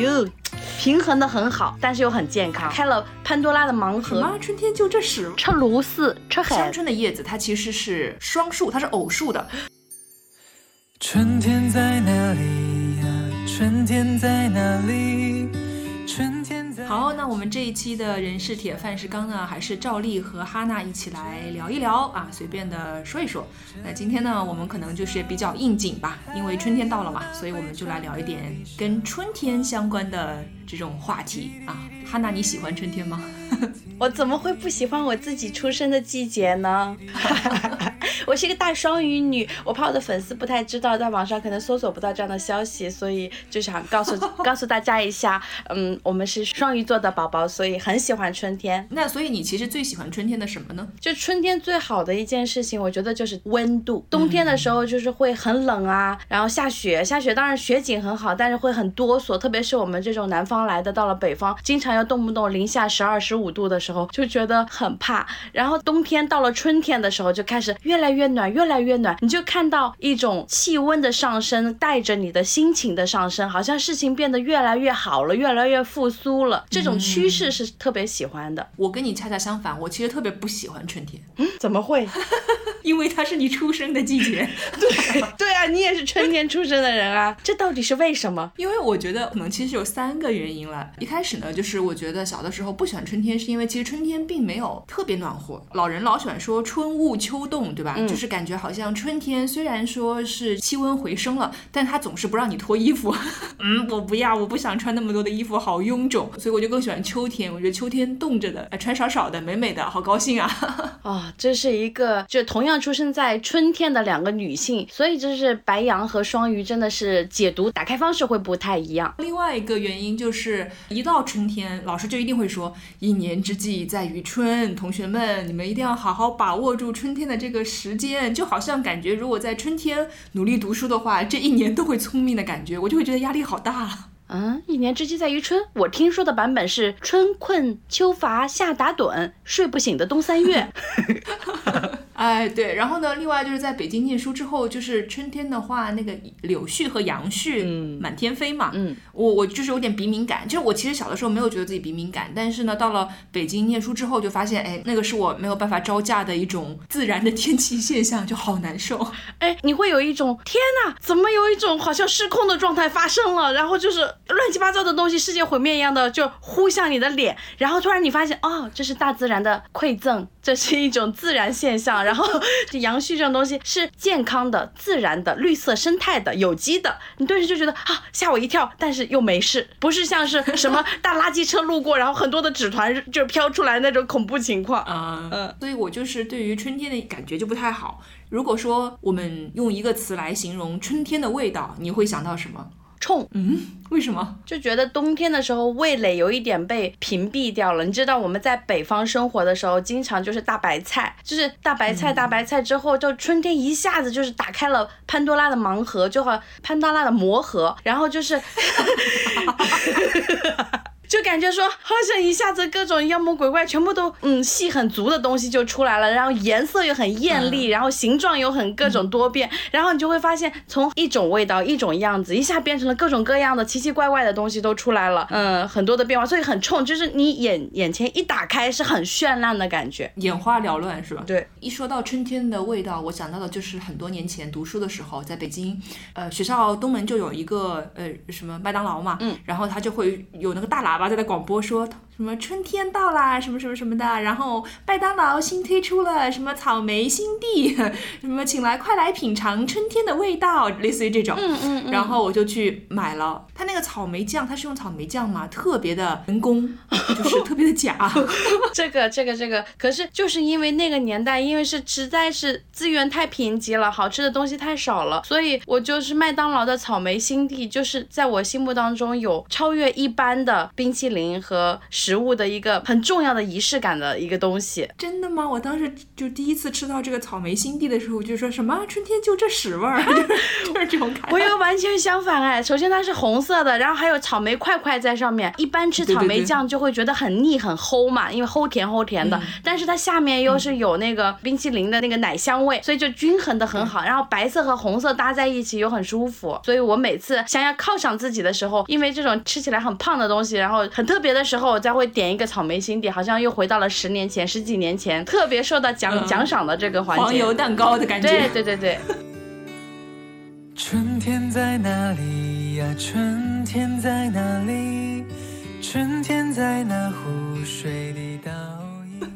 哟，平衡的很好，但是又很健康，开了潘多拉的盲盒。妈？春天就这时？吃芦丝，吃香海。椿的叶子它其实是双数，它是偶数的。春天在哪里呀？春天在哪里？好，那我们这一期的人是铁，饭是钢呢，还是照例和哈娜一起来聊一聊啊，随便的说一说。那今天呢，我们可能就是比较应景吧，因为春天到了嘛，所以我们就来聊一点跟春天相关的这种话题啊。哈娜，你喜欢春天吗？我怎么会不喜欢我自己出生的季节呢？我是一个大双鱼女，我怕我的粉丝不太知道，在网上可能搜索不到这样的消息，所以就想告诉告诉大家一下，嗯，我们是双鱼座的宝宝，所以很喜欢春天。那所以你其实最喜欢春天的什么呢？就春天最好的一件事情，我觉得就是温度。冬天的时候就是会很冷啊，然后下雪，下雪当然雪景很好，但是会很哆嗦，特别是我们这种南方来的，到了北方，经常要动不动零下十二、十五度的时候，就觉得很怕。然后冬天到了春天的时候，就开始越来越暖，越来越暖，你就看到一种气温的上升，带着你的心情的上升，好像事情变得越来越好了，越来越复苏了。这种趋势是特别喜欢的。我跟你恰恰相反，我其实特别不喜欢春天，嗯怎么会？因为它是你出生的季节。对对啊，你也是春天出生的人啊，这到底是为什么？因为我觉得可能其实有三个原因了。一开始呢，就是我觉得小的时候不喜欢春天，是因为其实春天并没有特别暖和。老人老喜欢说春捂秋冻，对吧？就是感觉好像春天虽然说是气温回升了，但它总是不让你脱衣服。嗯，我不要，我不想穿那么多的衣服，好臃肿。所以我就更喜欢秋天。我觉得秋天冻着的，呃穿少少的，美美的，好高兴啊。啊、这是一个就同样出生在春天的两个女性，所以就是白羊和双鱼真的是解读打开方式会不太一样。另外一个原因就是，一到春天，老师就一定会说“一年之计在于春”，同学们，你们一定要好好把握住春天的这个时间，就好像感觉如果在春天努力读书的话，这一年都会聪明的感觉，我就会觉得压力好大啊。嗯，一年之计在于春。我听说的版本是春困秋乏夏打盹，睡不醒的冬三月。哎，对，然后呢，另外就是在北京念书之后，就是春天的话，那个柳絮和杨絮满天飞嘛。嗯，我我就是有点鼻敏感，就是我其实小的时候没有觉得自己鼻敏感，但是呢，到了北京念书之后，就发现，哎，那个是我没有办法招架的一种自然的天气现象，就好难受。哎，你会有一种天哪，怎么有一种好像失控的状态发生了，然后就是乱七八糟的东西，世界毁灭一样的就呼向你的脸，然后突然你发现，哦，这是大自然的馈赠，这是一种自然现象。然后这杨絮这种东西是健康的、自然的、绿色生态的、有机的，你顿时就觉得啊，吓我一跳，但是又没事，不是像是什么大垃圾车路过，然后很多的纸团就飘出来那种恐怖情况。啊、嗯所以我就是对于春天的感觉就不太好。如果说我们用一个词来形容春天的味道，你会想到什么？冲，嗯，为什么？就觉得冬天的时候味蕾有一点被屏蔽掉了。你知道我们在北方生活的时候，经常就是大白菜，就是大白菜，大白菜之后，就春天一下子就是打开了潘多拉的盲盒，就和潘多拉的魔盒，然后就是。就感觉说，好像一下子各种妖魔鬼怪全部都嗯戏很足的东西就出来了，然后颜色又很艳丽，然后形状又很各种多变，然后你就会发现从一种味道、一种样子，一下变成了各种各样的奇奇怪怪的东西都出来了，嗯，很多的变化，所以很冲，就是你眼眼前一打开是很绚烂的感觉。眼花缭乱是吧？对，一说到春天的味道，我想到的就是很多年前读书的时候，在北京，呃，学校东门就有一个呃什么麦当劳嘛，嗯，然后它就会有那个大喇叭在那广播说什么春天到啦，什么什么什么的，然后麦当劳新推出了什么草莓新地，什么请来快来品尝春天的味道，类似于这种，嗯嗯嗯，然后我就去买了，它那个草莓酱，它是用草莓酱嘛，特别的人工，就是特别的假。这个这个这个，可是就是因为那个年代，因为是实在是资源太贫瘠了，好吃的东西太少了，所以我就是麦当劳的草莓新地，就是在我心目当中有超越一般的冰淇淋和食食物的一个很重要的仪式感的一个东西。真的吗？我当时就第一次吃到这个草莓心地的时候，我就说什么春天就这屎味儿，就是这种感觉。我又完全相反哎，首先它是红色的，然后还有草莓块块在上面。一般吃草莓酱就会觉得很腻很齁嘛，因为齁甜齁甜的。但是它下面又是有那个冰淇淋的那个奶香味，所以就均衡的很好。然后白色和红色搭在一起又很舒服。所以我每次想要犒赏自己的时候，因为这种吃起来很胖的东西，然后很特别的时候，我再会点一个草莓心底，好像又回到了十年前、十几年前，特别受到奖奖赏的这个环节。黄油蛋糕的感觉。对对对对。春天在哪里呀？春天在哪里？春天在那湖水里倒映。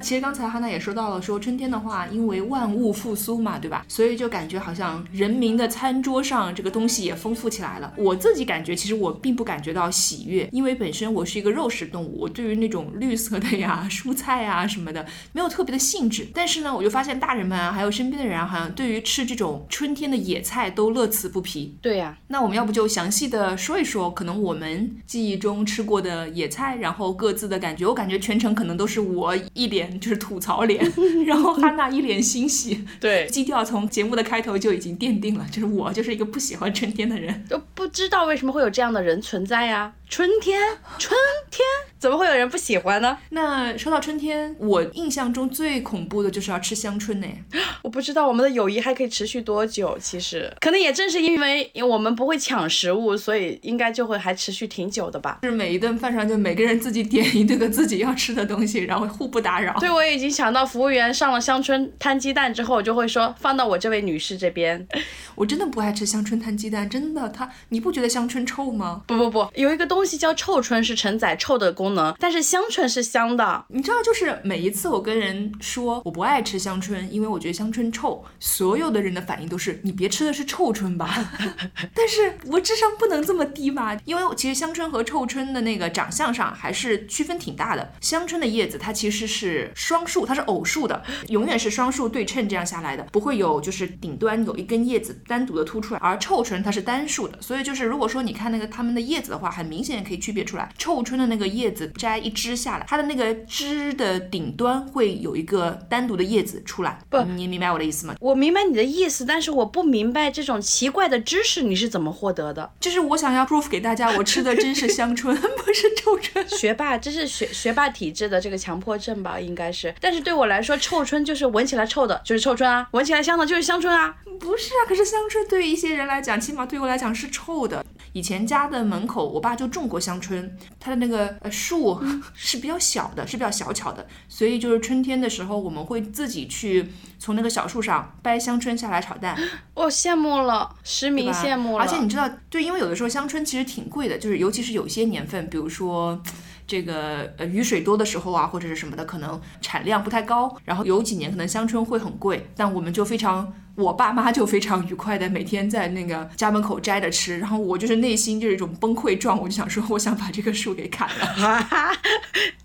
其实刚才哈娜也说到了，说春天的话，因为万物复苏嘛，对吧？所以就感觉好像人民的餐桌上这个东西也丰富起来了。我自己感觉，其实我并不感觉到喜悦，因为本身我是一个肉食动物，我对于那种绿色的呀、蔬菜啊什么的没有特别的兴致。但是呢，我就发现大人们啊，还有身边的人啊，好像对于吃这种春天的野菜都乐此不疲。对呀，那我们要不就详细的说一说，可能我们记忆中吃过的野菜，然后各自的感觉。我感觉全程可能都是我一脸就是吐槽脸，然后哈娜一脸欣喜。对，基调从节目的开头就已经奠定了，就是我就是一个不喜欢春天的人。都不知道为什么会有这样的人存在呀？春天，春天，怎么会有人不喜欢呢？那说到春天，我印象中最恐怖的就是要吃香椿呢。我不知道我们的友谊还可以持续多久。其实，可能也正是因为我们不会抢食物，所以应该就会还持续挺久的吧。就是每一顿饭上就每个人自己点一顿个自己要吃的东西，然后互不打扰。对，我已经想到服务员上了香椿摊鸡蛋之后，我就会说放到我这位女士这边。我真的不爱吃香椿摊鸡蛋，真的，它你不觉得香椿臭吗？不不不，有一个东西叫臭椿，是承载臭的功能，但是香椿是香的。你知道，就是每一次我跟人说我不爱吃香椿，因为我觉得香椿臭，所有的人的反应都是你别吃的是臭椿吧。但是我智商不能这么低吧？因为其实香椿和臭椿的那个长相上还是区分挺大的。香椿的叶子它其实是双数，它是偶数的，永远是双数对称这样下来的，不会有就是顶端有一根叶子单独的凸出来。而臭椿它是单数的，所以就是如果说你看那个它们的叶子的话，很明显可以区别出来。臭椿的那个叶子摘一枝下来，它的那个枝的顶端会有一个单独的叶子出来。不，你明白我的意思吗？我明白你的意思，但是我不明白这种奇怪的知识你是怎么获得的。就是我想要 proof 给大家，我吃的真是香椿，不是臭椿。学霸，这是学学霸体质的这个强迫症吧？应该是。但是对我来说，臭椿就是闻起来臭的，就是臭椿啊；闻起来香的，就是香椿啊。不是啊，可是香椿对于一些人来讲，起码对我来讲是臭的。以前家的门口，我爸就种过香椿，它的那个呃树 是比较小的，是比较小巧的，所以就是春天的时候，我们会自己去从那个小树上掰香椿下来炒蛋。我羡慕了，实名羡慕了。而且你知道，对，因为有的时候香椿其实挺贵的，就是尤其是有些年份，比如说。这个呃雨水多的时候啊，或者是什么的，可能产量不太高，然后有几年可能香椿会很贵，但我们就非常，我爸妈就非常愉快的每天在那个家门口摘着吃，然后我就是内心就是一种崩溃状，我就想说，我想把这个树给砍了。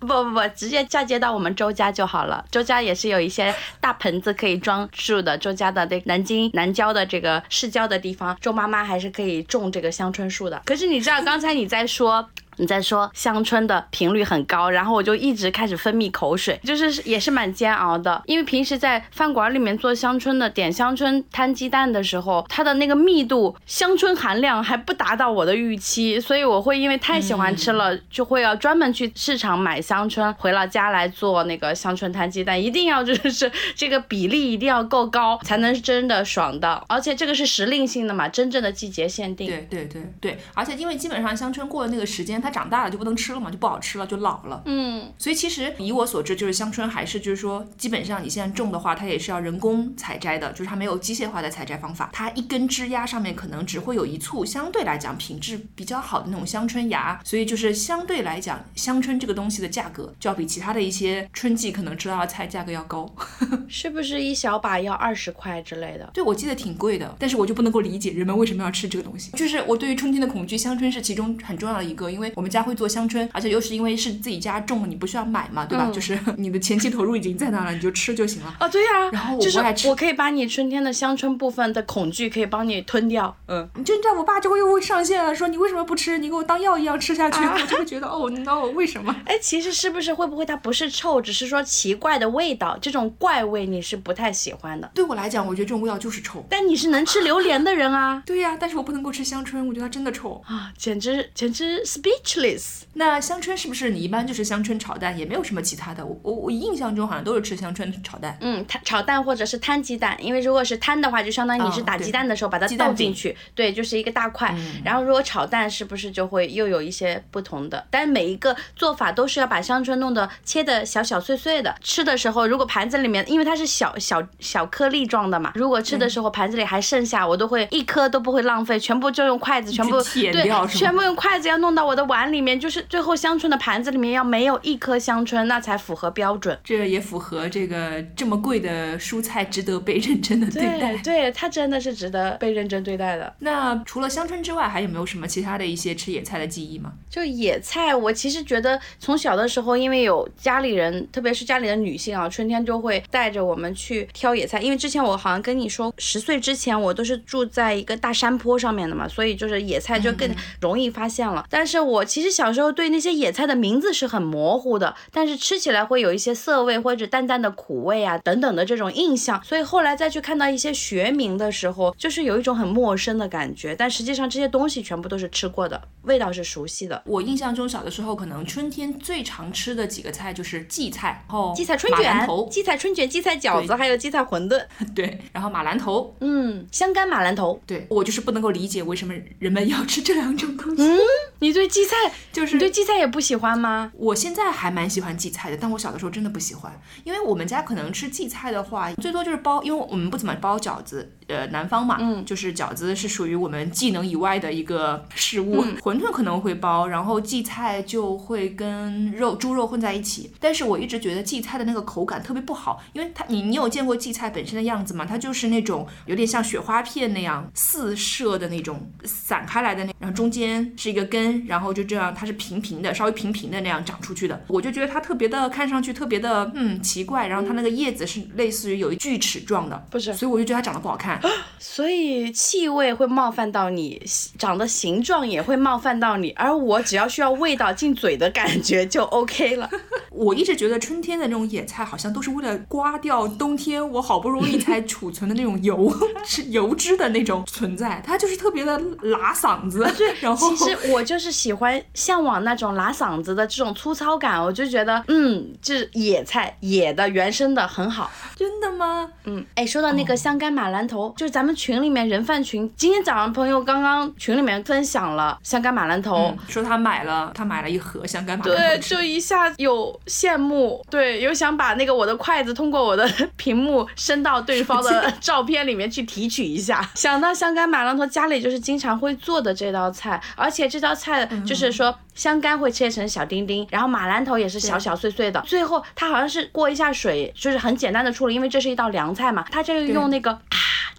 不不不，直接嫁接到我们周家就好了。周家也是有一些大盆子可以装树的，周家的这南京南郊的这个市郊的地方，周妈妈还是可以种这个香椿树的。可是你知道刚才你在说。你在说香椿的频率很高，然后我就一直开始分泌口水，就是也是蛮煎熬的。因为平时在饭馆里面做香椿的点香椿摊鸡蛋的时候，它的那个密度香椿含量还不达到我的预期，所以我会因为太喜欢吃了，就会要专门去市场买香椿，回了家来做那个香椿摊鸡蛋，一定要就是这个比例一定要够高，才能真的爽到。而且这个是时令性的嘛，真正的季节限定。对对对对，而且因为基本上香椿过了那个时间。它长大了就不能吃了嘛，就不好吃了，就老了。嗯，所以其实以我所知，就是香椿还是就是说，基本上你现在种的话，它也是要人工采摘的，就是它没有机械化的采摘方法。它一根枝丫上面可能只会有一簇相对来讲品质比较好的那种香椿芽，所以就是相对来讲，香椿这个东西的价格就要比其他的一些春季可能吃到的菜价格要高。是不是一小把要二十块之类的？对，我记得挺贵的，但是我就不能够理解人们为什么要吃这个东西。就是我对于春天的恐惧，香椿是其中很重要的一个，因为。我们家会做香椿，而且又是因为是自己家种的，你不需要买嘛，对吧？嗯就是你的前期投入已经在那了，你就吃就行了。哦，对呀、然后我就是不爱吃我可以把你春天的香椿部分的恐惧可以帮你吞掉。嗯，你就知道我爸就会又会上线了，说你为什么不吃？你给我当药一样吃下去，啊 我就会觉得哦 no，为什么？哎，其实是不是会不会它不是臭，只是说奇怪的味道，这种怪味你是不太喜欢的。对我来讲，我觉得这种味道就是臭。但你是能吃榴莲的人啊！对呀、但是我不能够吃香椿，我觉得它真的臭。啊，简直简直 speechless。那香椿是不是你一般就是香椿炒蛋，也没有什么其他的？我我我印象中好像都是吃香椿炒蛋。嗯，摊炒蛋或者是摊鸡蛋，因为如果是摊的话，就相当于你是打鸡蛋的时候把它鸡蛋饼倒进去，对，就是一个大块。嗯然后如果炒蛋是不是就会又有一些不同的？但是每一个做法都是要把香椿弄得切的小小碎碎的。吃的时候，如果盘子里面因为它是小小小颗粒状的嘛，如果吃的时候盘子里还剩下，我都会一颗都不会浪费，全部就用筷子全部舔对掉全部用筷子要弄到我的碗里面，就是最后香椿的盘子里面要没有一颗香椿，那才符合标准。这也符合这个这么贵的蔬菜值得被认真的对待对。对，它真的是值得被认真对待的。那除了香椿之外，还有没有什么其他的一些吃野菜的记忆吗？就野菜，我其实觉得从小的时候，因为有家里人，特别是家里的女性啊，春天就会带着我们去挑野菜。因为之前我好像跟你说，十岁之前我都是住在一个大山坡上面的嘛，所以就是野菜就更容易发现了。但是我其实小时候对那些野菜的名字是很模糊的，但是吃起来会有一些涩味或者淡淡的苦味啊等等的这种印象。所以后来再去看到一些学名的时候，就是有一种很陌生的感觉。但实际上这些东西全部都是吃过的，味道是熟悉的。我印象中小的时候，可能春天最常吃的几个菜就是荠菜，然后荠菜春卷、头，荠菜春卷、荠菜饺子，还有荠菜馄饨。对，然后马兰头，嗯，香干马兰头。对我就是不能够理解为什么人们要吃这两种东西。嗯你对荠菜，就是你对荠菜也不喜欢吗？我现在还蛮喜欢荠菜的，但我小的时候真的不喜欢，因为我们家可能吃荠菜的话，最多就是包，因为我们不怎么包饺子，呃，南方嘛，嗯，就是饺子是属于我们技能以外的一个事物，馄饨可能会包，然后荠菜就会跟肉猪肉混在一起，但是我一直觉得荠菜的那个口感特别不好，因为它你你有见过荠菜本身的样子吗？它就是那种有点像雪花片那样四射的那种散开来的那，然后中间是一个根，然后就这样它是平平的，稍微平平的那样长出去的。我就觉得它特别的，看上去特别的嗯奇怪，然后它那个叶子是类似于有一锯齿状的，不是所以我就觉得它长得不好看。所以气味会冒犯到你，长的形状也会冒犯到你，而我只要需要味道进嘴的感觉就 OK 了。我一直觉得春天的那种野菜好像都是为了刮掉冬天我好不容易才储存的那种油，是油脂的那种存在，它就是特别的拉嗓子。然后其实我就是喜欢向往那种拉嗓子的这种粗糙感，我就觉得，嗯，这野菜野的原生的很好。真的吗？嗯，哎，说到那个香干马兰头，就是咱们群里面人贩群，今天早上朋友刚刚群里面分享了香干马兰头。嗯，说他买了，他买了一盒香干马兰对，头对就一下有羡慕，对，有想把那个我的筷子通过我的 屏幕伸到对方的 照片里面去提取一下。想到香干马兰头，家里就是经常会做的这道菜，而且这道菜就是说香干会切成小丁丁，然后马兰头也是小小碎碎的，最后它好像是过一下水，就是很简单的处理，因为这是一道凉菜嘛，它这个用那个啊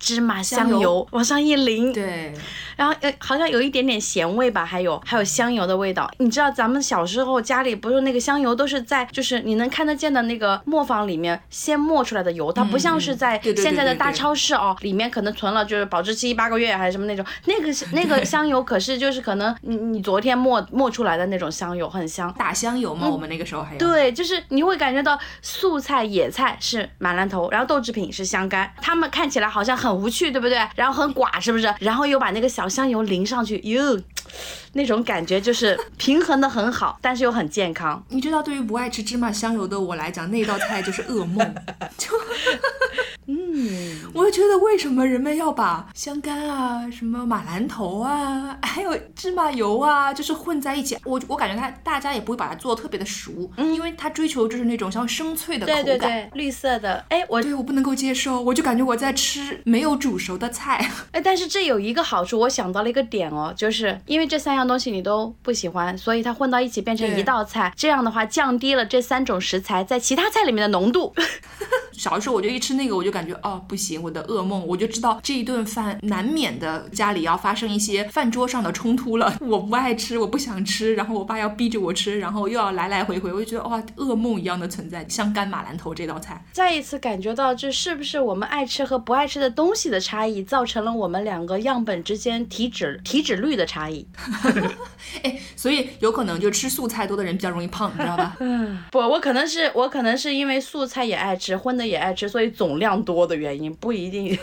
芝麻香油往上一淋，对，然后呃，好像有一点点咸味吧，还有还有香油的味道。你知道咱们小时候家里不是那个香油都是在就是你能看得见的那个磨坊里面先磨出来的油，它不像是在现在的大超市哦，里面可能存了就是保质期八个月还是什么那种，那个是那个香油可是就是可能你你昨天磨磨出来的那种香油，很香。打香油嘛，我们那个时候还有。对，就是你会感觉到素菜、野菜是马兰头，然后豆制品是香干，它们看起来好像很无趣，对不对？然后很寡，是不是？然后又把那个小香油淋上去，哟，那种感觉就是平衡的很好，但是又很健康。你知道，对于不爱吃芝麻香油的我来讲，那道菜就是噩梦。就，嗯，我就觉得为什么人们要把香干啊、什么马兰头啊，还有芝麻油啊，就是混在一起？我我感觉它大家也不会把它做的特别的熟，嗯因为它追求就是那种像生脆的口感。对对对，绿色的，哎，我对，我不能够接受，我就感觉我在吃没有煮熟的菜。哎，但是这有一个好处，我想到了一个点哦，就是因为这三样东西你都不喜欢，所以它混到一起变成一道菜，这样的话降低了这三种食材在其他菜里面的浓度。小的时候我就一吃那个，我就感觉哦，不行，我的噩梦，我就知道这一顿饭难免的家里要发生一些饭桌上的冲突了。我不爱吃，我不想吃，然后我爸要逼着我吃，然后又要来来回回，我就觉得哇，噩梦一样的存在。像干马兰头这道菜，再一次感觉到这是不是我们爱吃和不爱吃的东西的差异，造成了我们两个样本之间体脂体脂率的差异。哎，所以有可能就吃素菜多的人比较容易胖，你知道吧？嗯，不，我可能是我可能是因为素菜也爱吃，荤的也爱吃，所以总量多的原因不一定。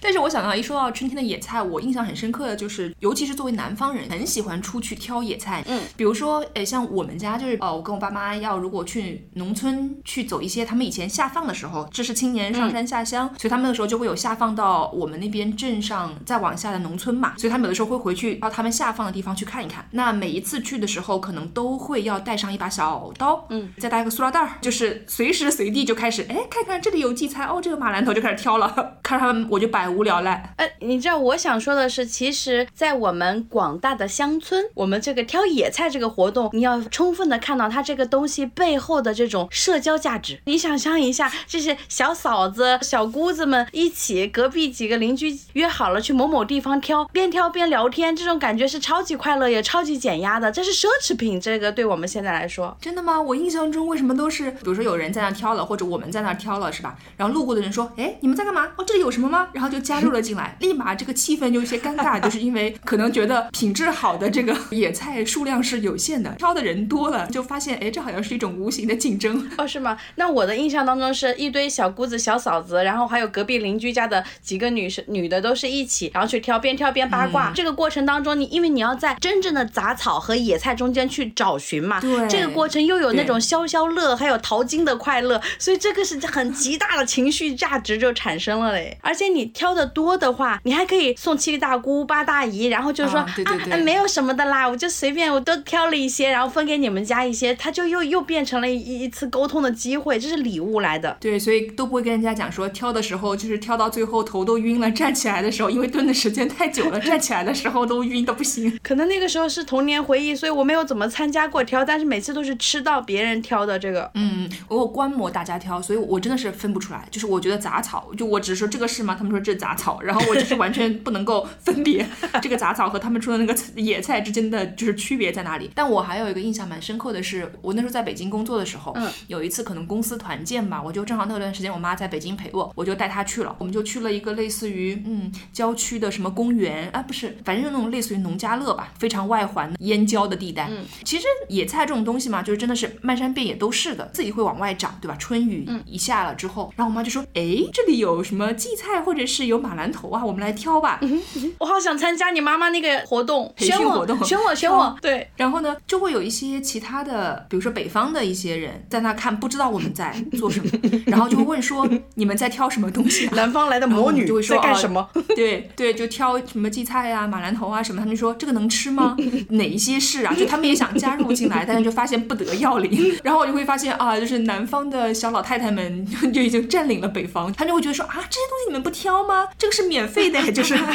但是我想到一说到春天的野菜，我印象很深刻的就是，尤其是作为南方人，很喜欢出去挑野菜。嗯，比如说，诶，像我们家就是，哦，我跟我爸妈要如果去农村去走一些他们以前下放的时候，这是青年上山下乡，所以他们那个时候就会有下放到我们那边镇上再往下的农村嘛，所以他们有的时候会回去到他们下放的地方去看一看。那每一次去的时候，可能都会要带上一把小刀，嗯，再带一个塑料袋儿，就是随时随地就开始，哎，看看这里有荠菜，哦，这个马兰头就开始挑了，看着他们我就百无聊赖。哎。你知道我想说的是，其实，在我们广大的乡村，我们这个挑野菜这个活动，你要充分的看到它这个东西背后的这种社交价值。你想象一下，这些小嫂子、小姑子们一起，隔壁几个邻居约好了去某某地方挑，边挑边聊天，这种感觉是超级快乐也超级减压的。这是奢侈品，这个对我们现在来说，真的吗？我印象中为什么都是，比如说有人在那挑了，或者我们在那挑了，是吧？然后路过的人说，哎，你们在干嘛？哦，这里有什么吗？然后就加入了进来。立马这个气氛就有些尴尬，就是因为可能觉得品质好的这个 野菜数量是有限的，挑的人多了，就发现哎，这好像是一种无形的竞争哦，是吗？那我的印象当中是一堆小姑子、小嫂子，然后还有隔壁邻居家的几个女生，女的都是一起，然后去挑，边挑边八卦。这个过程当中，你因为你要在真正的杂草和野菜中间去找寻嘛，对，这个过程又有那种消消乐，还有淘金的快乐，所以这个是很极大的情绪价值就产生了嘞。而且你挑的多的话。你还可以送七大姑八大姨，然后就说啊，没有什么的啦，我就随便我都挑了一些，然后分给你们家一些，他就又又变成了一一次沟通的机会，这是礼物来的。对，所以都不会跟人家讲说挑的时候就是挑到最后头都晕了，站起来的时候因为蹲的时间太久了，站起来的时候都晕的不行。可能那个时候是童年回忆，所以我没有怎么参加过挑，但是每次都是吃到别人挑的这个。嗯，我观摩大家挑，所以我真的是分不出来。就是我觉得杂草，就我只是说这个是吗？他们说这是杂草，然后我就是完全不能够分别 这个杂草和他们说的那个 野菜之间的就是区别在哪里。但我还有一个印象蛮深刻的是，我那时候在北京工作的时候，嗯，有一次可能公司团建吧，我就正好那段时间我妈在北京陪我，我就带她去了，我们就去了一个类似于嗯郊区的什么公园啊，不是，反正就那种类似于农家乐吧，非常外环的燕郊的地带。嗯，其实野菜这种东西嘛，就是真的是漫山遍野都是的，自己会往外长，对吧？春雨一下了之后，然后我妈就说，哎，这里有什么荠菜或者是有马兰头啊，我们来挑吧。我好想参加你妈妈那个活动，培训活动，选我，选我。对，然后呢，就会有一些其他的，比如说北方的一些人在那看，不知道我们在做什么，然后就会问说你们在挑什么东西？南方来的魔女就会说在干什么？对对，就挑什么荠菜呀、马兰头啊什么。他们说这个能吃吗？哪一些是啊？就他们也想加入进来，但是就发现不得要领。然后我就会发现啊，就是南方的小老太太们 就已经占领了北方，他们就会觉得说啊，这些东西你们不挑吗？这个是免费的，就是。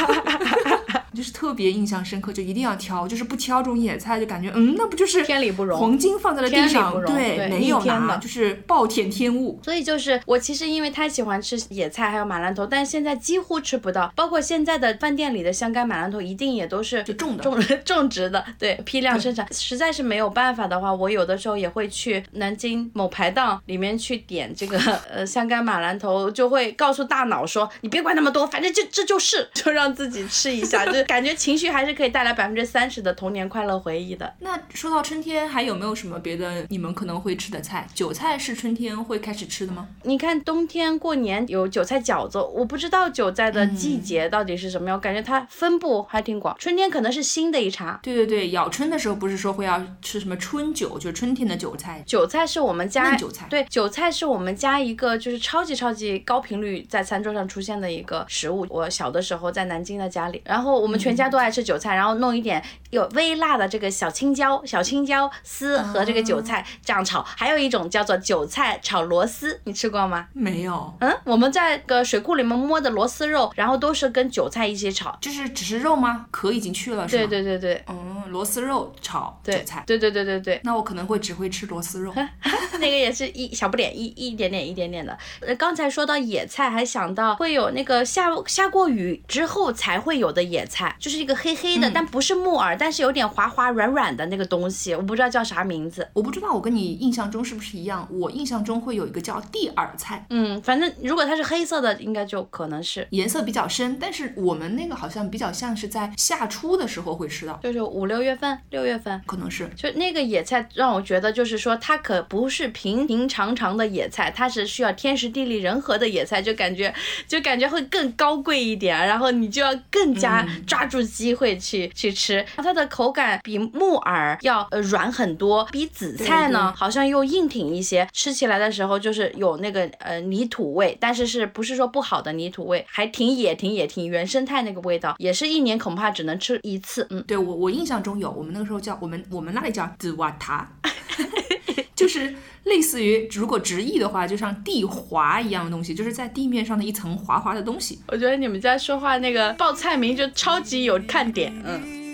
就是特别印象深刻，就一定要挑，就是不挑这种野菜，就感觉嗯，那不就是天理不容，黄金放在了地上，对，没有拿，就是暴殄天物。所以就是我其实因为太喜欢吃野菜，还有马兰头，但是现在几乎吃不到，包括现在的饭店里的香干马兰头，一定也都是就种的，种 种植的，对，批量生产。实在是没有办法的话，我有的时候也会去南京某排档里面去点这个呃香干马兰头，就会告诉大脑说，你别管那么多，反正就这就是，就让自己吃一下，就。感觉情绪还是可以带来百分之三十的童年快乐回忆的。那说到春天，还有没有什么别的你们可能会吃的菜？韭菜是春天会开始吃的吗？你看冬天过年有韭菜饺子，我不知道韭菜的季节到底是什么样，我感觉它分布还挺广。春天可能是新的一茬。对对对，咬春的时候不是说会要吃什么春韭，就是春天的韭菜。韭菜是我们家韭菜，对，韭菜是我们家一个就是超级超级高频率在餐桌上出现的一个食物。我小的时候在南京的家里，然后我们。全家都爱吃韭菜，然后弄一点有微辣的这个小青椒、小青椒丝和这个韭菜这样炒。还有一种叫做韭菜炒螺丝，你吃过吗？没有。嗯，我们在个水库里面摸的螺丝肉，然后都是跟韭菜一起炒。就是只是肉吗？壳已经去了是吗？对对对对。嗯，螺丝肉炒韭菜。对对对对对。那我可能会只会吃螺丝肉。那个也是一小不点一一点点一点点的。呃，刚才说到野菜，还想到会有那个下下过雨之后才会有的野菜，就是一个黑黑的，但不是木耳，但是有点滑滑软软的那个东西，我不知道叫啥名字。我不知道我跟你印象中是不是一样，我印象中会有一个叫地耳菜，嗯，反正如果它是黑色的，应该就可能是，颜色比较深，但是我们那个好像比较像是在夏初的时候会吃到，就是五六月份、六月份。可能是。就那个野菜让我觉得，就是说它可不是平平常常的野菜，它是需要天时地利人和的野菜，就感觉就感觉会更高贵一点，然后你就要更加抓住机会去、去吃。它的口感比木耳要呃软很多，比紫菜呢对好像又硬挺一些，吃起来的时候就是有那个呃泥土味，但是是不是说不好的泥土味，还挺野、挺野、挺原生态那个味道，也是一年恐怕只能吃一次，嗯。对我我印象中有，我们那个时候叫我们我们那里叫紫瓦塔，就是类似于如果直译的话，就像地滑一样的东西，就是在地面上的一层滑滑的东西。我觉得你们家说话那个报菜名就超级有看点，嗯。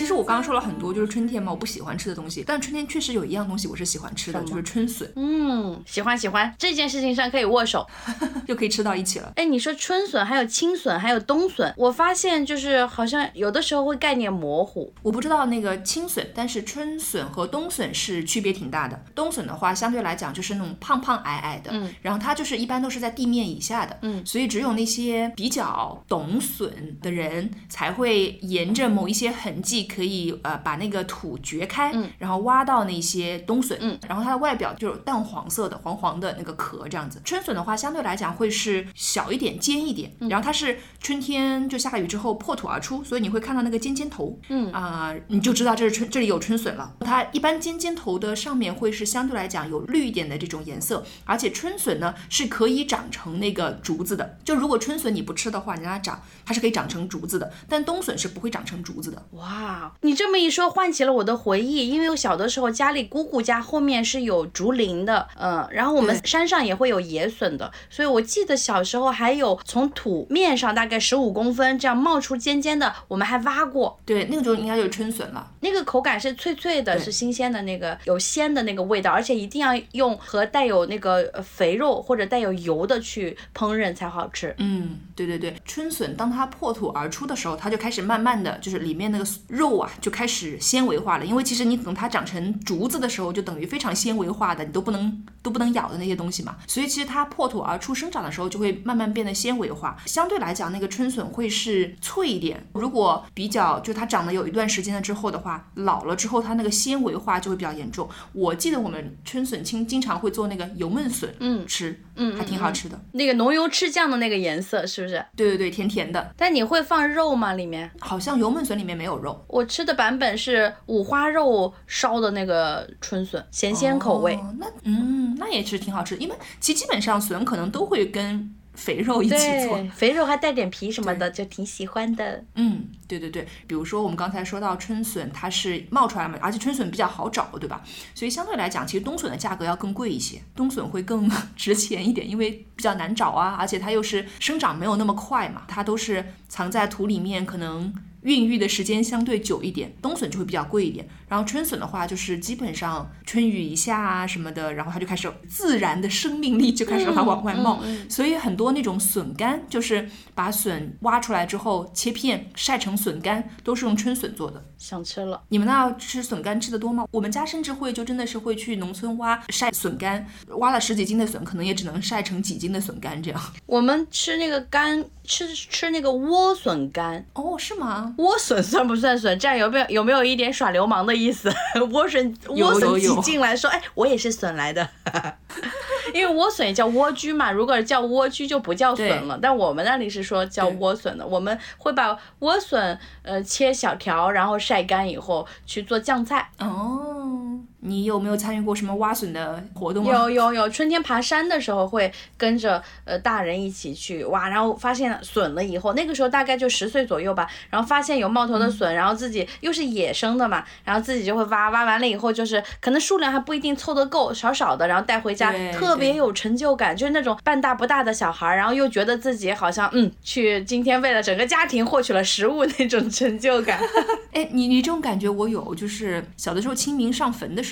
其实我刚刚说了很多，就是春天嘛，我不喜欢吃的东西，但春天确实有一样东西我是喜欢吃的，就是春笋，嗯，喜欢喜欢，这件事情上可以握手。就可以吃到一起了。哎，你说春笋，还有青笋，还有冬笋，我发现就是好像有的时候会概念模糊。我不知道那个青笋，但是春笋和冬笋是区别挺大的。冬笋的话，相对来讲就是那种胖胖矮矮的，嗯，然后它就是一般都是在地面以下的，嗯，所以只有那些比较懂笋的人才会沿着某一些痕迹，可以呃把那个土掘开，嗯，然后挖到那些冬笋，嗯，然后它的外表就是淡黄色的，黄黄的那个壳这样子。春笋的话，相对来讲会是小一点、尖一点，然后它是春天就下了雨之后破土而出，所以你会看到那个尖尖头，嗯啊、你就知道这是春这里有春笋了。它一般尖尖头的上面会是相对来讲有绿一点的这种颜色，而且春笋呢是可以长成那个竹子的。就如果春笋你不吃的话，你让它长，它是可以长成竹子的，但冬笋是不会长成竹子的。哇，你这么一说，唤起了我的回忆，因为我小的时候家里姑姑家后面是有竹林的，嗯，然后我们山上也会有野笋的，所以我记得小时候还有从土面上大概十五公分这样冒出尖尖的，我们还挖过，对，那个时候应该就是春笋了。那个口感是脆脆的，是新鲜的那个有鲜的那个味道，而且一定要用和带有那个呃肥肉或者带有油的去烹饪才好吃。嗯，对对对，春笋当它破土而出的时候，它就开始慢慢的就是里面那个肉啊就开始纤维化了。因为其实你等它长成竹子的时候，就等于非常纤维化的，你都不能都不能咬的那些东西嘛。所以其实它破土而出生长的时候，就会慢慢变得纤维化。相对来讲，那个春笋会是脆一点。如果比较就它长得有一段时间了之后的话，老了之后它那个纤维化就会比较严重。我记得我们春笋青经常会做那个油焖笋，嗯吃，嗯还挺好吃的。那个浓油赤酱的那个颜色是不是？对对对，甜甜的。但你会放肉吗？里面？好像油焖笋里面没有肉，我吃的版本是五花肉烧的那个春笋，咸鲜口味。哦、那嗯，那也是挺好吃的，因为其实基本上笋可能都会跟肥肉一起做。肥肉还带点皮什么的，就挺喜欢的。嗯，对对对，比如说我们刚才说到春笋，它是冒出来嘛，而且春笋比较好找，对吧？所以相对来讲，其实冬笋的价格要更贵一些，冬笋会更 值钱一点，因为比较难找啊，而且它又是生长没有那么快嘛，它都是藏在土里面，可能。孕育的时间相对久一点，冬笋就会比较贵一点。然后春笋的话，就是基本上春雨一下啊什么的，然后它就开始自然的生命力就开始它往外冒。嗯所以很多那种笋干，就是把笋挖出来之后切片晒成笋干，都是用春笋做的。想吃了。你们那吃笋干吃的多吗？我们家甚至会就真的是会去农村挖晒笋干，挖了十几斤的笋，可能也只能晒成几斤的笋干这样。我们吃那个干，吃吃那个莴笋干，哦，是吗？莴笋算不算笋？这样有没有有没有一点耍流氓的意思？莴笋莴笋有挤进来说，哎，我也是笋来的。因为莴笋也叫莴苣嘛，如果叫莴苣就不叫笋了。但我们那里是说叫莴笋的，我们会把莴笋呃切小条，然后晒干以后去做酱菜。哦，你有没有参与过什么挖笋的活动啊？有有有，春天爬山的时候会跟着呃大人一起去挖，然后发现笋了以后，那个时候大概就十岁左右吧，然后发现有冒头的笋，然后自己又是野生的嘛，然后自己就会挖，挖完了以后就是可能数量还不一定凑得够，少少的，然后带回家，特别有成就感，就是那种半大不大的小孩儿，然后又觉得自己好像嗯去今天为了整个家庭获取了食物那种成就感。哎，你你这种感觉我有，就是小的时候清明上坟的时候，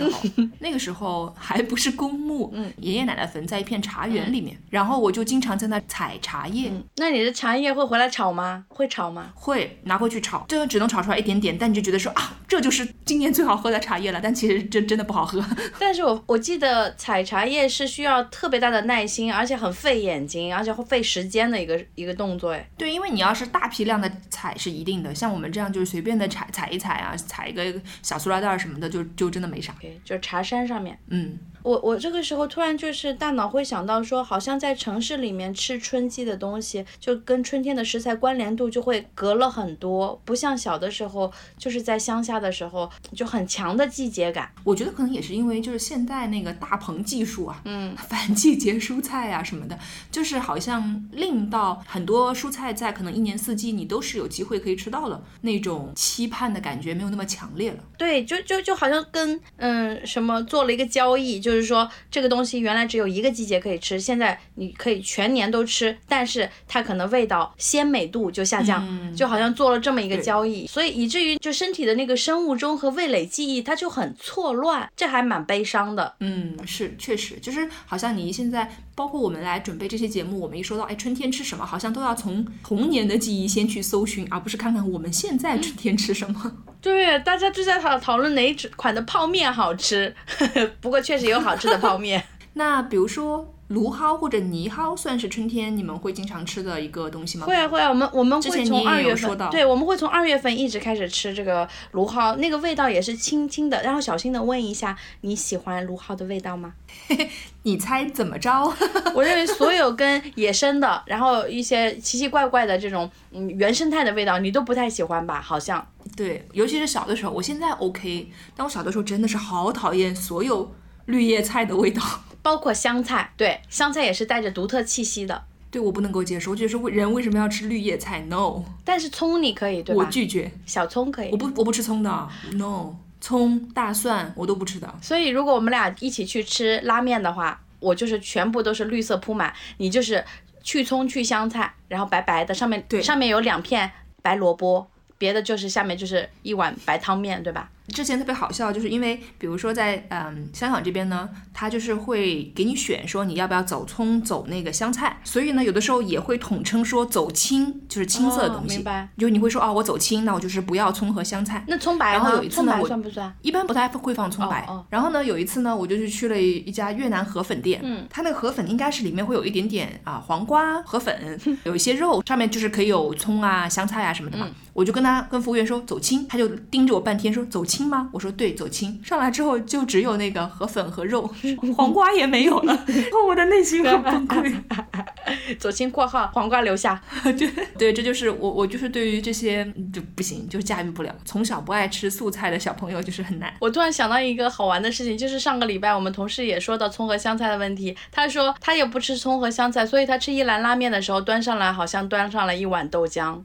那个时候还不是公墓，嗯，爷爷奶奶坟在一片茶园里面，然后我就经常在那采茶叶，那你的茶叶会回来炒吗？会炒吗？会拿回去炒，这个只能炒出来一点点，但你就觉得说啊，这就是今年最好喝的茶叶了，但其实真真的不好喝。但是我我记得采茶叶是需要特别大的耐心，而且很费眼睛，而且会费时间的一个一个动作。哎，对，因为你要是大批量的采是一定的，像我们这样就是随便的采采一采啊，采一个小塑料袋儿什么的，就就真的没啥。就茶山上面。嗯，我我这个时候突然就是大脑会想到说，好像在城市里面吃春季的东西，就跟春天的食材关联度就会隔了很多，不像小的时候，就是在乡下的时候就很强的季节感。我觉得可能也是因为就是现在那个大棚技术啊，嗯，反季节蔬菜啊什么的，就是好像令到很多蔬菜在可能一年四季你都是有机会可以吃到的，那种期盼的感觉没有那么强烈了。对，就就就好像跟嗯什么做了一个交易，就是说这个东西原来只有一个季节可以吃，现在你可以全年都吃，但是它可能味道鲜美度就下降，就好像做了这么一个交易，所以以至于就身体的那个生物钟和味蕾记忆它就很错乱，这还蛮悲伤的。嗯，是，确实，就是好像你现在，包括我们来准备这些节目，我们一说到哎春天吃什么，好像都要从童年的记忆先去搜寻，而不是看看我们现在春天吃什么。对，大家就在讨讨论哪一款的泡面好吃，不过确实有好吃的泡面。那比如说芦蒿或者泥蒿，算是春天你们会经常吃的一个东西吗？会啊会啊，我们我们会之前从二月份，对，我们会从二月份一直开始吃这个芦蒿，那个味道也是清清的。然后小心的问一下，你喜欢芦蒿的味道吗？你猜怎么着？我认为所有跟野生的，然后一些奇奇怪怪的这种嗯原生态的味道，你都不太喜欢吧？好像。对，尤其是小的时候，我现在 OK，但我小的时候真的是好讨厌所有绿叶菜的味道。包括香菜，对，香菜也是带着独特气息的。对，我不能够接受，我觉得是为人为什么要吃绿叶菜？No，但是葱你可以，对吧？我拒绝，小葱可以我。不我不吃葱的，No，葱、大蒜我都不吃的。所以如果我们俩一起去吃拉面的话，我就是全部都是绿色铺满，你就是去葱去香菜，然后白白的，上面对上面有两片白萝卜，别的就是下面就是一碗白汤面，对吧？之前特别好笑，就是因为比如说在嗯香港这边呢，他就是会给你选说你要不要走葱走那个香菜，所以呢有的时候也会统称说走青，就是青色的东西。哦明白。就你会说哦我走青，那我就是不要葱和香菜。那葱白然后有一次呢，葱白我算不算？一般不太会放葱白。哦哦然后呢，有一次呢，我就是去了一家越南河粉店，嗯，它那个河粉应该是里面会有一点点啊黄瓜河粉，有一些肉，上面就是可以有葱啊、香菜啊什么的嘛。我就跟他跟服务员说走亲，他就盯着我半天说走亲吗？我说对，走亲。上来之后就只有那个河粉和肉，黄瓜也没有了，然后我的内心很崩溃。走青（括号黄瓜留下对对，这就是我我就是对于这些嗯就不行，就是驾驭不了。从小不爱吃素菜的小朋友就是很难。）。我突然想到一个好玩的事情，就是上个礼拜我们同事也说到葱和香菜的问题，他说他也不吃葱和香菜，所以他吃一兰拉面的时候端上来好像端上了一碗豆浆。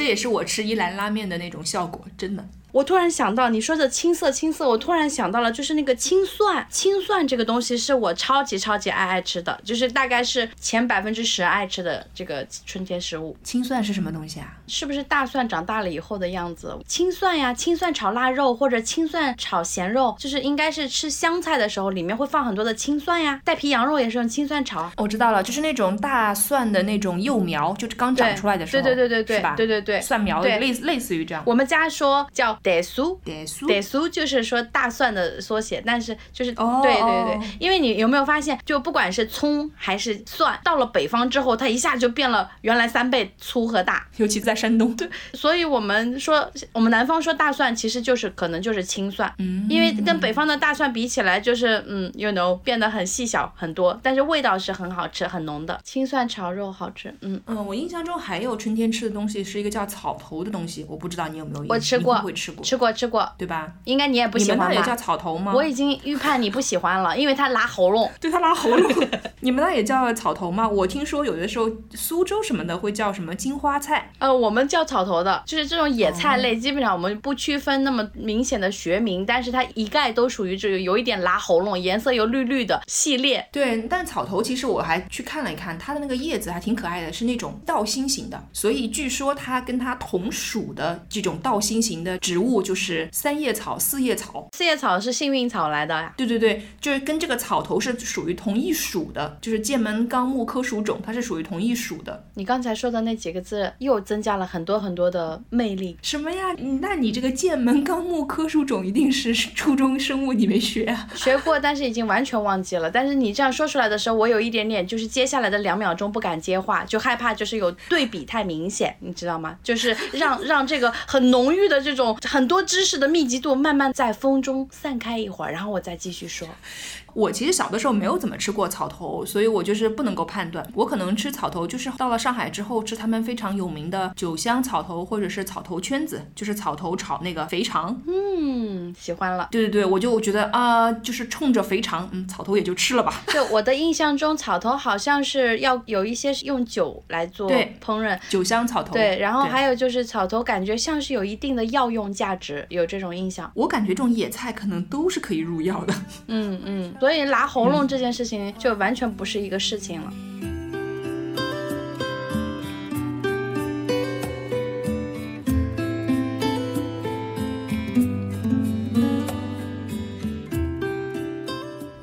这也是我吃一兰拉面的那种效果，真的。我突然想到你说的青色青色，我突然想到了，就是那个青蒜，青蒜这个东西是我超级超级爱爱吃的，就是大概是前百分之十爱吃的这个春天食物。青蒜是什么东西啊？是不是大蒜长大了以后的样子？青蒜呀，青蒜炒腊肉或者青蒜炒咸肉，就是应该是吃香菜的时候里面会放很多的青蒜呀。带皮羊肉也是用青蒜炒啊。我知道了，就是那种大蒜的那种幼苗，就是刚长出来的时候，对对对对对是吧？对对对蒜苗对类似类似于这样。我们家说叫得苏，得苏就是说大蒜的缩写，但是就是、哦对对对哦，因为你有没有发现，就不管是葱还是蒜，到了北方之后，它一下就变了原来三倍粗和大。尤其在山东，对，所以我们说，我们南方说大蒜，其实就是可能就是青蒜，嗯因为跟北方的大蒜比起来，就是嗯，you know 变得很细小很多，但是味道是很好吃很浓的。青蒜炒肉好吃，嗯，嗯，我印象中还有春天吃的东西是一个叫草头的东西，我不知道你有没有印？我吃过会吃吃过，吃过吃过，对吧？应该你也不喜欢吧你们那也叫？草头吗？我已经预判你不喜欢了，因为它拉喉咙。对它拉喉咙。你们那也叫草头吗？我听说有的时候苏州什么的会叫什么金花菜。呃，我们叫草头的，就是这种野菜哦类，基本上我们不区分那么明显的学名，但是它一概都属于这个有一点拉喉咙，颜色又绿绿的系列。对，但草头其实我还去看了一看，它的那个叶子还挺可爱的，是那种倒心型的，所以据说它跟它同属的这种倒心型的植物就是三叶草、四叶草。四叶草是幸运草来的呀。对对对，就是跟这个草头是属于同一属的，就是剑门纲目科属种，它是属于同一属的。你刚才说的那几个字又增加了很多很多的魅力。什么呀？嗯那你这个剑门纲目科属种一定是初中生物你没学啊？学过，但是已经完全忘记了。但是你这样说出来的时候，我有一点点，就是接下来的两秒钟不敢接话，就害怕就是有对比太明显，你知道吗？就是让让这个很浓郁的这种很多知识的密集度慢慢在风中散开一会儿，然后我再继续说。我其实小的时候没有怎么吃过草头，所以我就是不能够判断。我可能吃草头就是到了上海之后吃他们非常有名的酒香草头或者是草头圈子，就是草头炒那个肥肠。嗯，喜欢了。对对对，我就觉得啊、就是冲着肥肠，嗯，草头也就吃了吧。就我的印象中，草头好像是要有一些是用酒来做烹饪。酒香草头。对，然后还有就是草头，感觉像是有一定的药用价值，有这种印象。我感觉这种野菜可能都是可以入药的。嗯嗯，所以拉喉咙这件事情就完全不是一个事情了。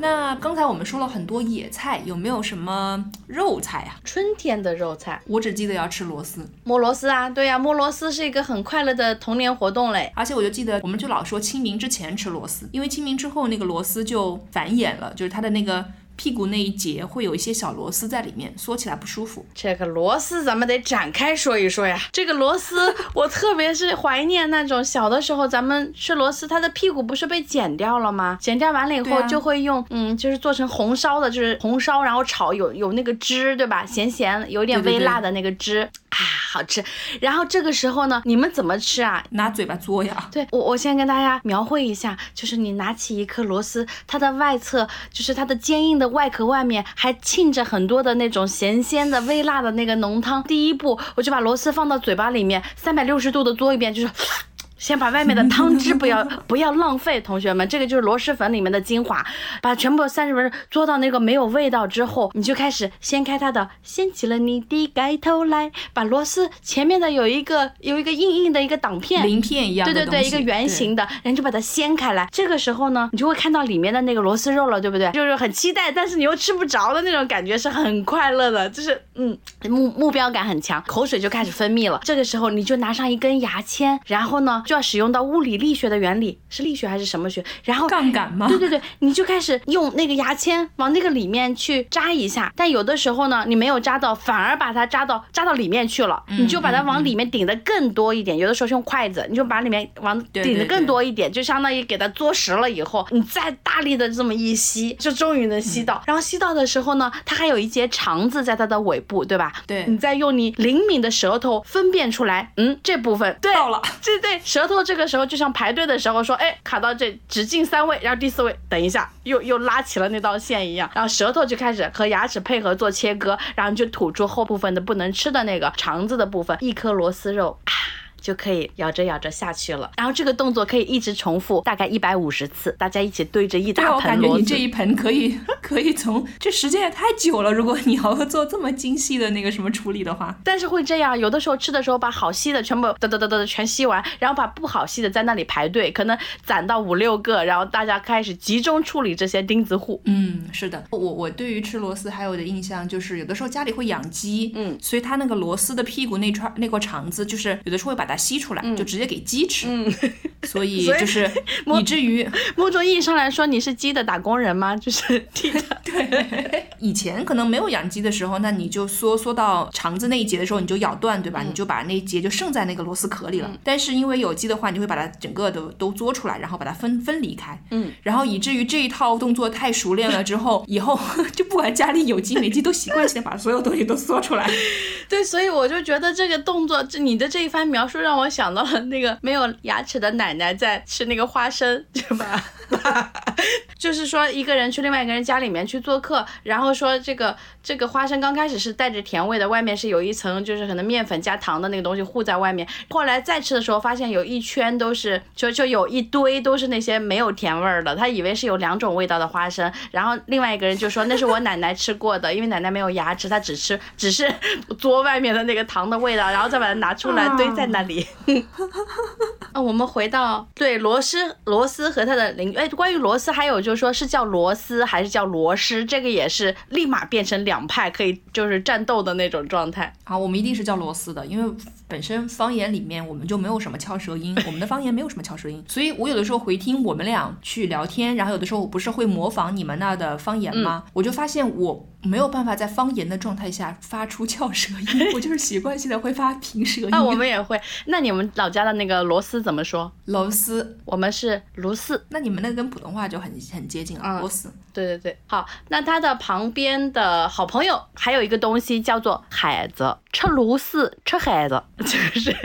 那刚才我们说了很多野菜，有没有什么肉菜啊？春天的肉菜，我只记得要吃螺丝，摸螺丝啊，对呀、摸螺丝是一个很快乐的童年活动嘞。而且我就记得，我们就老说清明之前吃螺丝，因为清明之后那个螺丝就繁衍了，就是它的那个屁股那一节会有一些小螺丝在里面，缩起来不舒服。这个螺丝咱们得展开说一说呀。这个螺丝，我特别是怀念那种小的时候，咱们吃螺丝，它的屁股不是被剪掉了吗？剪掉完了以后就会用，嗯，就是做成红烧的，就是红烧，然后炒有有那个汁，对吧？咸咸，有点微辣的那个汁啊，好吃。然后这个时候呢，你们怎么吃啊？拿嘴巴嘬呀，对我，我先跟大家描绘一下，就是你拿起一颗螺丝，它的外侧就是它的坚硬的外壳外面还浸着很多的那种咸鲜的、微辣的那个浓汤。第一步，我就把螺丝放到嘴巴里面，三百六十度的嘬一遍，就是。先把外面的 汤汁不要不要浪费，同学们，这个就是螺蛳粉里面的精华，把全部三十分钟嘬到那个没有味道之后，你就开始掀开它的，掀起了你的盖头来，把螺丝前面的有一个有一个硬硬的一个挡片，鳞片一样对对对，一个圆形的，然后就把它掀开来。这个时候呢，你就会看到里面的那个螺丝肉了，对不对？就是很期待，但是你又吃不着的那种感觉，是很快乐的，就是嗯，目目标感很强，口水就开始分泌了。这个时候你就拿上一根牙签，然后呢就要使用到物理力学的原理，是力学还是什么学？然后杠杆吗？对对对，你就开始用那个牙签往那个里面去扎一下，但有的时候呢，你没有扎到，反而把它扎到扎到里面去了，嗯你就把它往里面顶的更多一点。有的时候是用筷子，你就把里面往顶的更多一点，就相当于给它嘬实了以后，你再大力的这么一吸，就终于能吸嗯到。然后吸到的时候呢，它还有一节肠子在它的尾部，对吧？对你再用你灵敏的舌头分辨出来，嗯，这部分对到了，对对，舌头这个时候就像排队的时候说，哎，卡到这只进三位，然后第四位，等一下又又拉起了那道线一样，然后舌头就开始和牙齿配合做切割，然后就吐出后部分的不能吃的那个肠子的部分，一颗螺丝肉啊。就可以咬着咬着下去了，然后这个动作可以一直重复，大概一百五十次，大家一起堆着一对，大我感觉你这。一盆可以 可以从这时间也太久了，如果 你要做这么精细的那个什么处理的话，但是会这样，有的时候吃的时候把好吸的全部哒哒哒哒哒全吸完，然后把不好吸的在那里排队，可能攒到五六个，然后大家开始集中处理这些钉子户。嗯，是的，我我对于吃螺丝还有的印象就是，有的时候家里会养鸡，嗯，所以它那个螺丝的屁股那串那块肠子，就是有的时候会把它吸出来，就直接给鸡吃，嗯，所以就是 以至于某种意义上来说，你是鸡的打工人吗？就是 替他。以前可能没有养鸡的时候，那你就缩缩到肠子那一节的时候，你就咬断，对吧？嗯你就把那一节就剩在那个螺丝壳里了。但是因为有鸡的话，你会把它整个都都嘬出来，然后把它分分离开。嗯，然后以至于这一套动作太熟练了之后，以后就不管家里有鸡没鸡，都习惯性地把所有东西都缩出来。对，所以我就觉得这个动作，这你的这一番描述就让我想到了那个没有牙齿的奶奶在吃那个花生，对吧？就是说一个人去另外一个人家里面去做客，然后说这个这个花生刚开始是带着甜味的，外面是有一层就是可能面粉加糖的那个东西糊在外面，后来再吃的时候发现有一圈都是就就有一堆都是那些没有甜味儿的，他以为是有两种味道的花生，然后另外一个人就说那是我奶奶吃过的，因为奶奶没有牙齿，她只吃只是 嘬外面的那个糖的味道，然后再把它拿出来堆在那里。啊，我们回到对罗斯罗斯和他的邻哎，关于罗斯还有就是说是叫罗斯还是叫罗斯，这个也是立马变成两派可以就是战斗的那种状态。好，我们一定是叫罗斯的，因为本身方言里面我们就没有什么翘舌音，我们的方言没有什么翘舌音，所以我有的时候回听我们俩去聊天，然后有的时候我不是会模仿你们那的方言吗？我就发现我没有办法在方言的状态下发出翘舌音，我就是习惯性的会发平舌音。啊，我们也会。那你们老家的那个螺丝怎么说？螺丝，我们是螺丝。那你们那跟普通话就很很接近了，螺丝。对对对，好，那它的旁边的好朋友还有一个东西叫做海子，吃螺丝吃海子，就是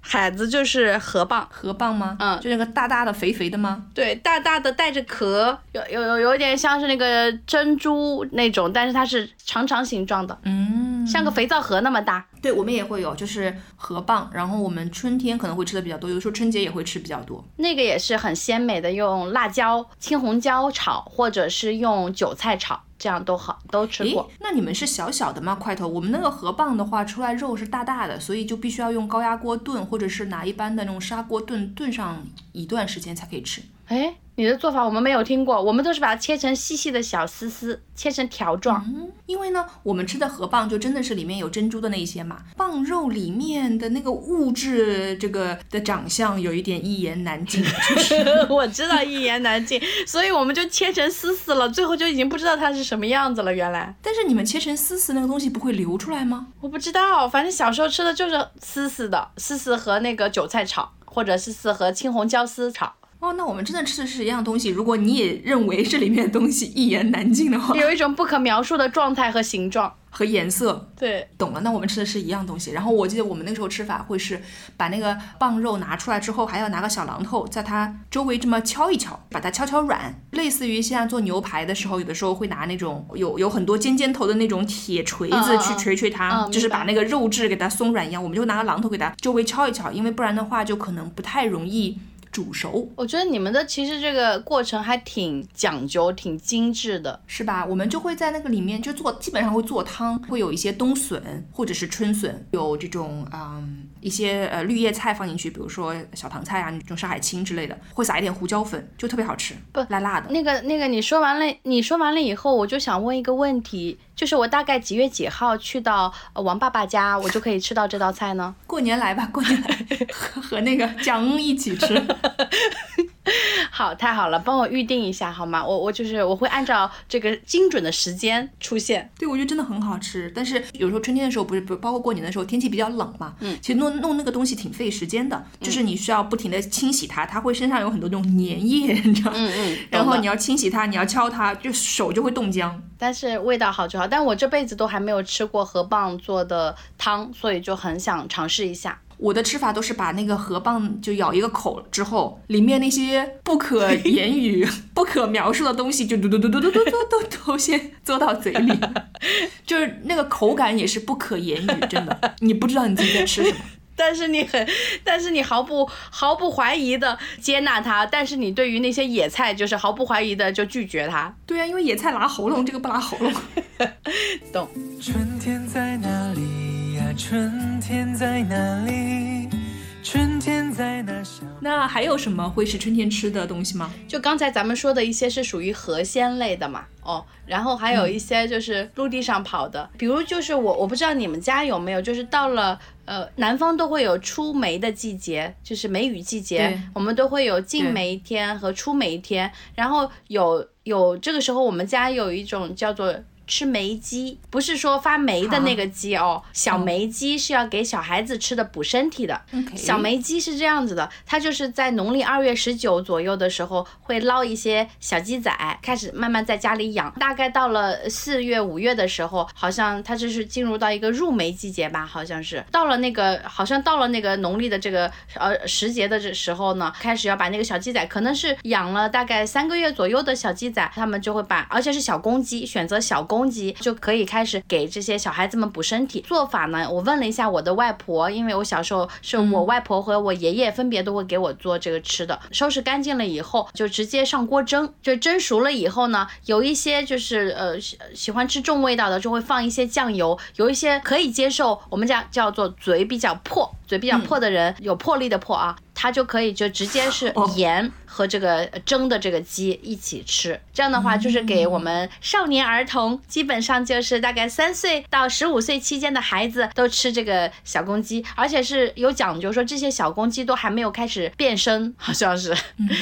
海子就是河蚌，河蚌吗？嗯就那个大大的肥肥的吗？对，大大的带着壳，有有有有点像是那个珍珠那种，但是它是长长形状的，嗯，像个肥皂盒那么大。对，我们也会有，就是河蚌，然后我们春天可能会吃的比较多，有的时候春节也会吃比较多。那个也是很鲜美的，用辣椒、青红椒炒，或者是用韭菜炒，这样都好，都吃过。，那你们是小小的吗？块头，我们那个河蚌的话，出来肉是大大的，所以就必须要用高压锅炖，或者是拿一般的那种砂锅炖，炖上一段时间才可以吃。哎，你的做法我们没有听过，我们都是把它切成细细的小丝丝，切成条状。因为呢，我们吃的河蚌就真的是里面有珍珠的那一些嘛，蚌肉里面的那个物质，这个的长相有一点一言难尽，就是 我知道一言难尽，所以我们就切成丝丝了，最后就已经不知道它是什么样子了。原来但是你们切成丝丝那个东西不会流出来吗？我不知道，反正小时候吃的就是丝丝的，丝丝和那个韭菜炒，或者丝丝和青红椒丝炒。哦，那我们真的吃的是一样东西。如果你也认为这里面的东西一言难尽的话，有一种不可描述的状态和形状。和颜色，对，懂了。那我们吃的是一样东西。然后我记得我们那个时候吃法会是把那个棒肉拿出来之后，还要拿个小榔头在它周围这么敲一敲，把它敲敲软，类似于现在做牛排的时候，有的时候会拿那种有有很多尖尖头的那种铁锤子去锤锤它，就是把那个肉质给它松软一样。我们就拿个榔头给它周围敲一敲，因为不然的话就可能不太容易煮熟。我觉得你们的其实这个过程还挺讲究、挺精致的。是吧？我们就会在那个里面就做，基本上会做汤，会有一些冬笋或者是春笋，有这种嗯一些呃绿叶菜放进去，比如说小糖菜啊，那种上海青之类的，会撒一点胡椒粉，就特别好吃，不辣辣的。那个那个，你说完了，你说完了以后，我就想问一个问题，就是我大概几月几号去到呃王爸爸家，我就可以吃到这道菜呢？过年来吧，过年来 和和那个蒋恩一起吃。好，太好了，帮我预定一下好吗？我我就是我会按照这个精准的时间出现。对，我觉得真的很好吃。但是有时候春天的时候，不是不包括过年的时候，天气比较冷嘛，嗯，其实弄弄那个东西挺费时间的，就是你需要不停的清洗它，它会身上有很多那种粘液，你知道吗？嗯嗯，然后你要清洗它，你要敲它，就手就会冻僵。但是味道好就好。但我这辈子都还没有吃过河蚌做的汤，所以就很想尝试一下。我的吃法都是把那个河蚌就咬一个口之后，里面那些不可言语、不可描述的东西就嘟嘟嘟嘟嘟嘟嘟嘟都先嘬到嘴里，就是那个口感也是不可言语，真的，你不知道你自己在吃什么。但是你很，但是你毫不毫不怀疑的接纳它，但是你对于那些野菜就是毫不怀疑的就拒绝它。对啊，因为野菜拉喉咙，这个不拉喉咙。懂？春天在哪里呀？春天在哪里？春天在那小。那还有什么会是春天吃的东西吗？就刚才咱们说的一些是属于河鲜类的嘛，哦，然后还有一些就是陆地上跑的，比如就是我我不知道你们家有没有，就是到了呃南方都会有出梅的季节，就是梅雨季节，我们都会有进梅天和出梅天，然后有有这个时候我们家有一种叫做。吃梅鸡，不是说发霉的那个鸡哦，小梅鸡是要给小孩子吃的补身体的。小梅鸡是这样子的，它就是在农历二月十九左右的时候会捞一些小鸡仔，开始慢慢在家里养。大概到了四月五月的时候，好像它就是进入到一个入梅季节吧，好像是到了那个好像到了那个农历的这个呃时节的这时候呢，开始要把那个小鸡仔，可能是养了大概三个月左右的小鸡仔，他们就会把，而且是小公鸡，选择小公鸡就可以开始给这些小孩子们补身体。做法呢，我问了一下我的外婆，因为我小时候是我外婆和我爷爷分别都会给我做这个吃的。收拾干净了以后，就直接上锅蒸，就蒸熟了以后呢，有一些就是呃喜喜欢吃重味道的，就会放一些酱油；有一些可以接受，我们家叫做嘴比较破，嘴比较破的人，有魄力的魄啊。他就可以就直接是哦。盐和这个蒸的这个鸡一起吃，这样的话就是给我们少年儿童，基本上就是大概三岁到十五岁期间的孩子都吃这个小公鸡，而且是有讲究说这些小公鸡都还没有开始变身，好像是，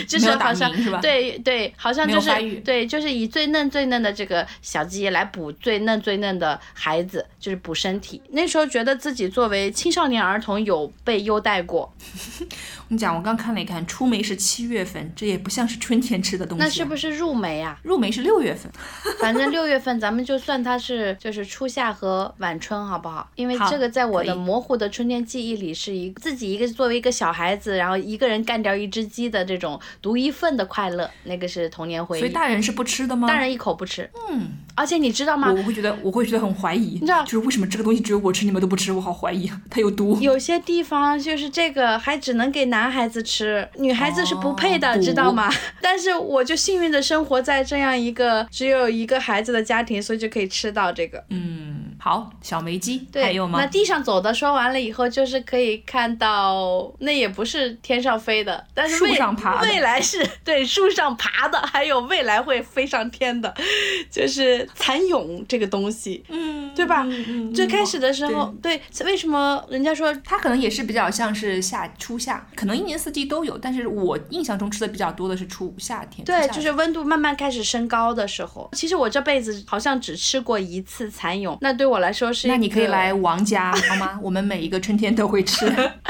就是好像对对，好像就是对，就是以最嫩最嫩的这个小鸡来补最嫩最嫩的孩子，就是补身体。那时候觉得自己作为青少年儿童有被优待过，你讲，我刚看了一看，出梅是七月份，这也不像是春天吃的东西、啊。那是不是入梅啊？入梅是六月份？反正六月份咱们就算它是就是初夏和晚春，好不好？因为这个在我的模糊的春天记忆里是一自己一个作为一个小孩子，然后一个人干掉一只鸡的这种独一份的快乐，那个是童年回忆。所以大人是不吃的吗？大人一口不吃，嗯，而且你知道吗我？我会觉得我会觉得很怀疑，你知道就是为什么这个东西只有我吃，你们都不吃，我好怀疑，它有毒。有些地方就是这个还只能给男孩子吃，女孩子是不配的，哦知道吗？但是我就幸运的生活在这样一个只有一个孩子的家庭，所以就可以吃到这个。嗯，好，小梅鸡，还有吗那？地上走的说完了以后，就是可以看到，那也不是天上飞的，但是树上爬的未来是对树上爬的，还有未来会飞上天的，就是蚕蛹这个东西，嗯，对吧？嗯嗯最开始的时候，对，为什么人家说它可能也是比较像是夏初夏，可能一年四季都有，但是我印象中吃的比较多的是初夏天。对，就是温度慢慢开始升高的时候。其实我这辈子好像只吃过一次蚕蛹，那对我来说是那你可以来王家好吗？我们每一个春天都会吃，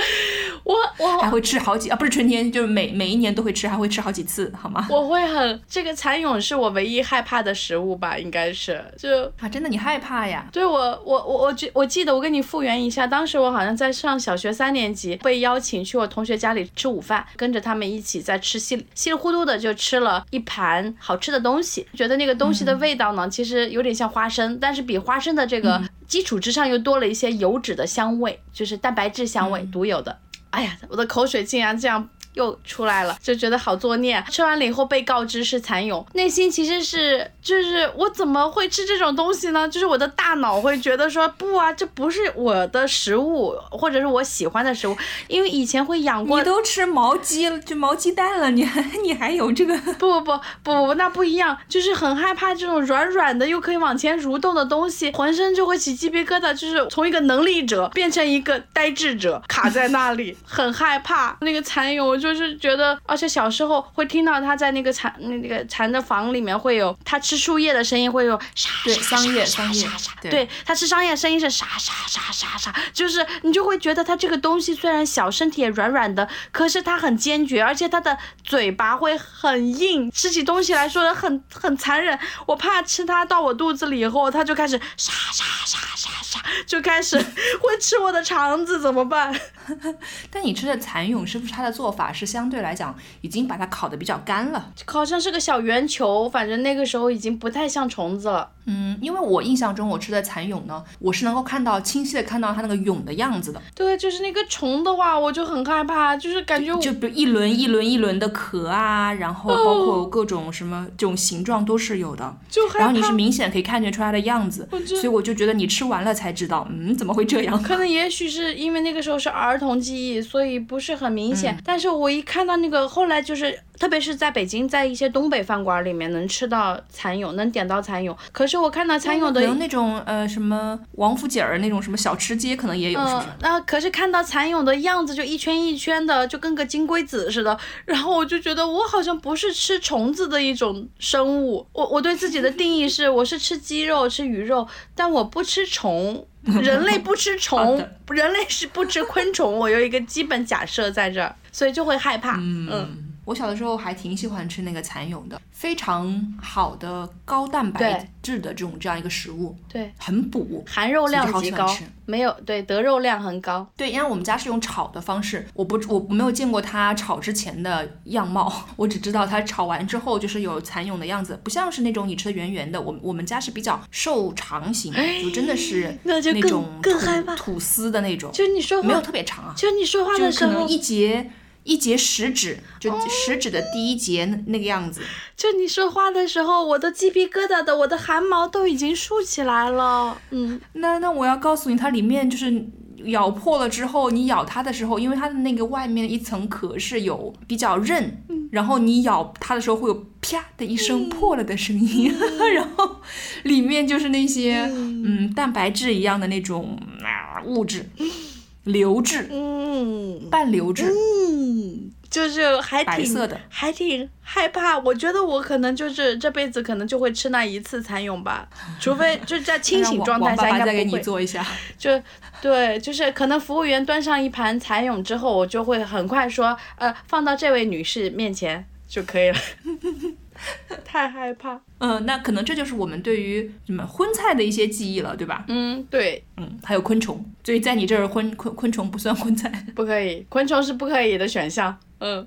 我我还会吃好几啊，不是春天，就是每每一年都会吃，还会吃好几次，好吗？我会很这个蚕蛹是我唯一害怕的食物吧，应该是就。啊，真的你害怕呀？对我，我我我记我记得我跟你复原一下，当时我好像在上小学三年级，被邀请去我同学家里吃午饭，跟着他们一起在吃稀里稀里糊涂的就吃了一盘好吃的东西，觉得那个东西的味道呢，其实有点像花生，但是比花生的这个基础之上又多了一些油脂的香味，就是蛋白质香味独有的。哎呀，我的口水竟然这样又出来了，就觉得好作孽。吃完了以后被告知是蚕蛹，内心其实是就是我怎么会吃这种东西呢？就是我的大脑会觉得说不啊，这不是我的食物，或者是我喜欢的食物，因为以前会养过你。都吃毛鸡了，就毛鸡蛋了，你还 你还有这个？不不不不不，那不一样，就是很害怕这种软软的又可以往前蠕动的东西，浑身就会起鸡皮疙瘩，就是从一个能力者变成一个呆滞者，卡在那里，很害怕。那个蚕蛹，我就是觉得，而且小时候会听到他在那个蚕那个蚕的房里面会有他吃树叶的声音，会有沙对沙桑叶沙桑叶沙沙对他，吃桑叶声音是沙沙沙沙沙，就是你就会觉得他这个东西虽然小，身体也软软的，可是他很坚决，而且他的嘴巴会很硬，吃起东西来说很很残忍。我怕吃它到我肚子里以后，它就开始沙沙沙沙沙，就开始 会吃我的肠子，怎么办？但你吃的蚕蛹是不是它的做法是相对来讲已经把它烤的比较干了？好像是个小圆球，反正那个时候已经不太像虫子了。嗯，因为我印象中我吃的蚕蛹呢，我是能够看到清晰的看到它那个蛹的样子的，对，就是那个虫的话，我就很害怕，就是感觉就比如一轮一轮一轮的壳啊，然后包括各种什么这种形状都是有的。就。然后你是明显可以看见出来的样子，所以我就觉得你吃完了才知道，嗯，怎么会这样？可能也许是因为那个时候是儿童记忆，所以不是很明显。但是我一看到那个后来就是特别是在北京，在一些东北饭馆里面能吃到蚕蛹，能点到蚕蛹。可是我看到蚕蛹的有那种呃什么王府井儿那种什么小吃街可能也有，是不是嗯？，那可是看到蚕蛹的样子就一圈一圈的，就跟个金龟子似的。然后我就觉得我好像不是吃虫子的一种生物。我我对自己的定义是，我是吃鸡肉、吃鱼肉，但我不吃虫。人类不吃虫，人类是不吃昆虫。我有一个基本假设在这儿，所以就会害怕。嗯我小的时候还挺喜欢吃那个蚕蛹的，非常好的高蛋白质的这种这样一个食物，对，很补。含肉量极高没有对得肉量很高。对，因为我们家是用炒的方式，我不我没有见过它炒之前的样貌，我只知道它炒完之后就是有蚕蛹的样子，不像是那种你吃的圆圆的。我我们家是比较瘦长型，就真的是哎那种吐更害怕吐司的那种，就你说没有，特别长啊，就你说话的时候可能，一节一节食指，就食指的第一节那那个样子。就你说话的时候，我的鸡皮疙瘩的，我的汗毛都已经竖起来了。嗯，那那我要告诉你，它里面就是咬破了之后，你咬它的时候，因为它的那个外面一层壳是有比较韧，然后你咬它的时候会有啪的一声破了的声音，然后里面就是那些嗯。蛋白质一样的那种啊物质，流质、嗯。半流质，嗯，就是还挺白色的还挺害怕。我觉得我可能就是这辈子可能就会吃那一次蚕蛹吧，除非就在清醒状态下 应爸爸再给你该不会。做一下。就对，就是可能服务员端上一盘蚕蛹之后，我就会很快说，呃，放到这位女士面前就可以了。太害怕。嗯，那可能这就是我们对于什么荤菜的一些记忆了，对吧？嗯，对，嗯，还有昆虫，所以在你这儿昆昆昆虫不算荤菜。不可以，昆虫是不可以的选项。嗯。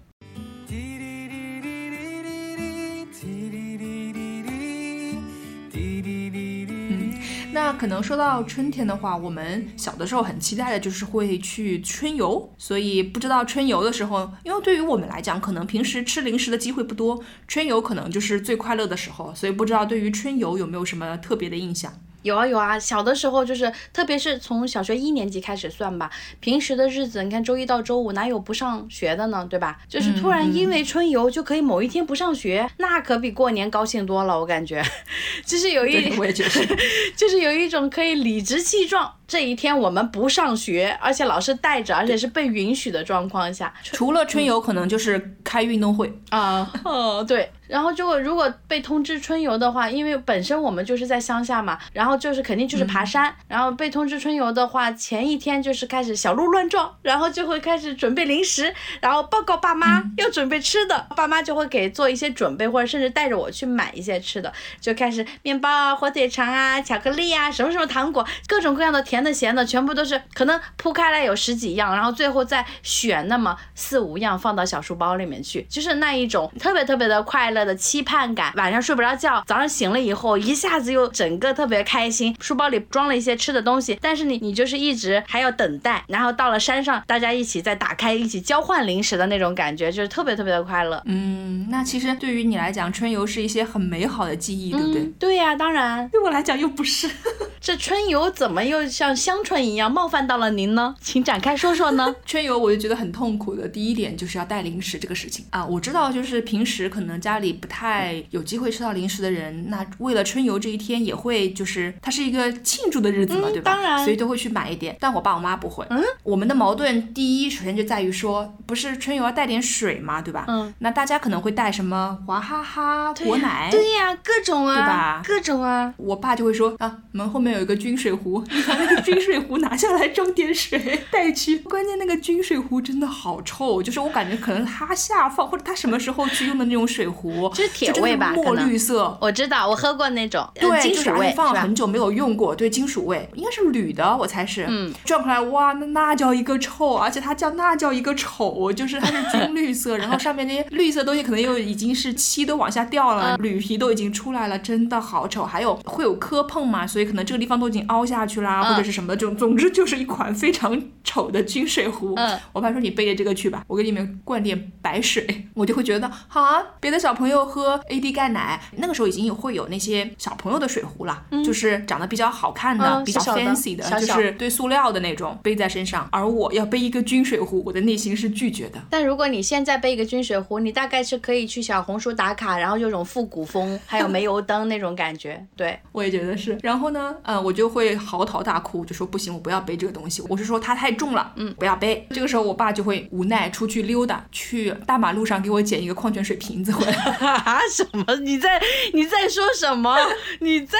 那可能说到春天的话，我们小的时候很期待的就是会去春游，所以不知道春游的时候，因为对于我们来讲，可能平时吃零食的机会不多，春游可能就是最快乐的时候，所以不知道对于春游有没有什么特别的印象？有啊有啊，小的时候就是，特别是从小学一年级开始算吧，平时的日子，你看周一到周五哪有不上学的呢，对吧？就是突然因为春游就可以某一天不上学，那可比过年高兴多了，我感觉，就是有一对，我也觉得。就是有一种可以理直气壮，这一天我们不上学，而且老师带着，而且是被允许的状况下，除了春游，可能就是开运动会。啊，哦，对，然后就如果被通知春游的话，因为本身我们就是在乡下嘛，然后就是肯定就是爬山，然后被通知春游的话，前一天就是开始小鹿乱撞，然后就会开始准备零食，然后报告爸妈要准备吃的，爸妈就会给做一些准备，或者甚至带着我去买一些吃的，就开始面包啊、火腿肠啊、巧克力啊、什么什么糖果，各种各样的甜的、咸的，全部都是可能铺开来有十几样，然后最后再选那么四五样放到小书包里面去，就是那一种特别特别的快乐的期盼感。晚上睡不着觉，早上醒了以后一下子又整个特别开心，书包里装了一些吃的东西，但是你你就是一直还要等待，然后到了山上，大家一起再打开，一起交换零食的那种感觉，就是特别特别的快乐。嗯，那其实对于你来讲，春游是一些很美好的记忆，对不对？嗯，对呀、当然，对我来讲又不是。这春游怎么又像香椿一样冒犯到了您呢？请展开说说呢。春游我就觉得很痛苦的，第一点就是要带零食这个事情啊。我知道，就是平时可能家里不太有机会吃到零食的人，那为了春游这一天也会就是它是一个庆祝的日子嘛，嗯对吧？当然所以都会去买一点。但我爸我妈不会。嗯，我们的矛盾第一首先就在于说，不是春游要带点水嘛，对吧？嗯，那大家可能会带什么娃哈哈、果奶，对呀、各种啊，对吧各种啊。我爸就会说啊，门后面有一个军水壶，你把那个军水壶拿下来装点水带去。关键那个军水壶真的好臭，就是我感觉可能他下放或者他什么时候去用的那种水壶，就是铁味吧墨绿色。我知道，我喝过那种，呃对，金属味就是而且放？了很久没有用过，对，金属味应该是铝的，我猜是。嗯，转过来哇，那那叫一个臭，而且它叫那叫一个丑，就是它是军 绿色，然后上面那些绿色东西可能又已经是漆都往下掉了，铝皮都已经出来了，真的好丑。还有会有磕碰嘛，所以可能这个地方都已经凹下去啦，或者者是什么，的，就总之就是一款非常丑的军水壶。嗯，我爸说你背着这个去吧，我给你们灌点白水，我就会觉得好啊。别的小朋友喝 AD 钙奶，那个时候已经有会有那些小朋友的水壶了，就是长得比较好看的、比较 fancy 的，小小就是对塑料的那种背在身上。而我要背一个军水壶，我的内心是拒绝的。但如果你现在背一个军水壶，你大概是可以去小红书打卡，然后有种复古风，还有煤油灯那种感觉。对，我也觉得是。然后呢，嗯，我就会嚎啕大哭，就说不行，我不要背这个东西。我是说它太重了，嗯，不要背。这个时候，我爸就会无奈出去溜达，去大马路上给我捡一个矿泉水瓶子回来。啊 什么？你在你在说什么？你在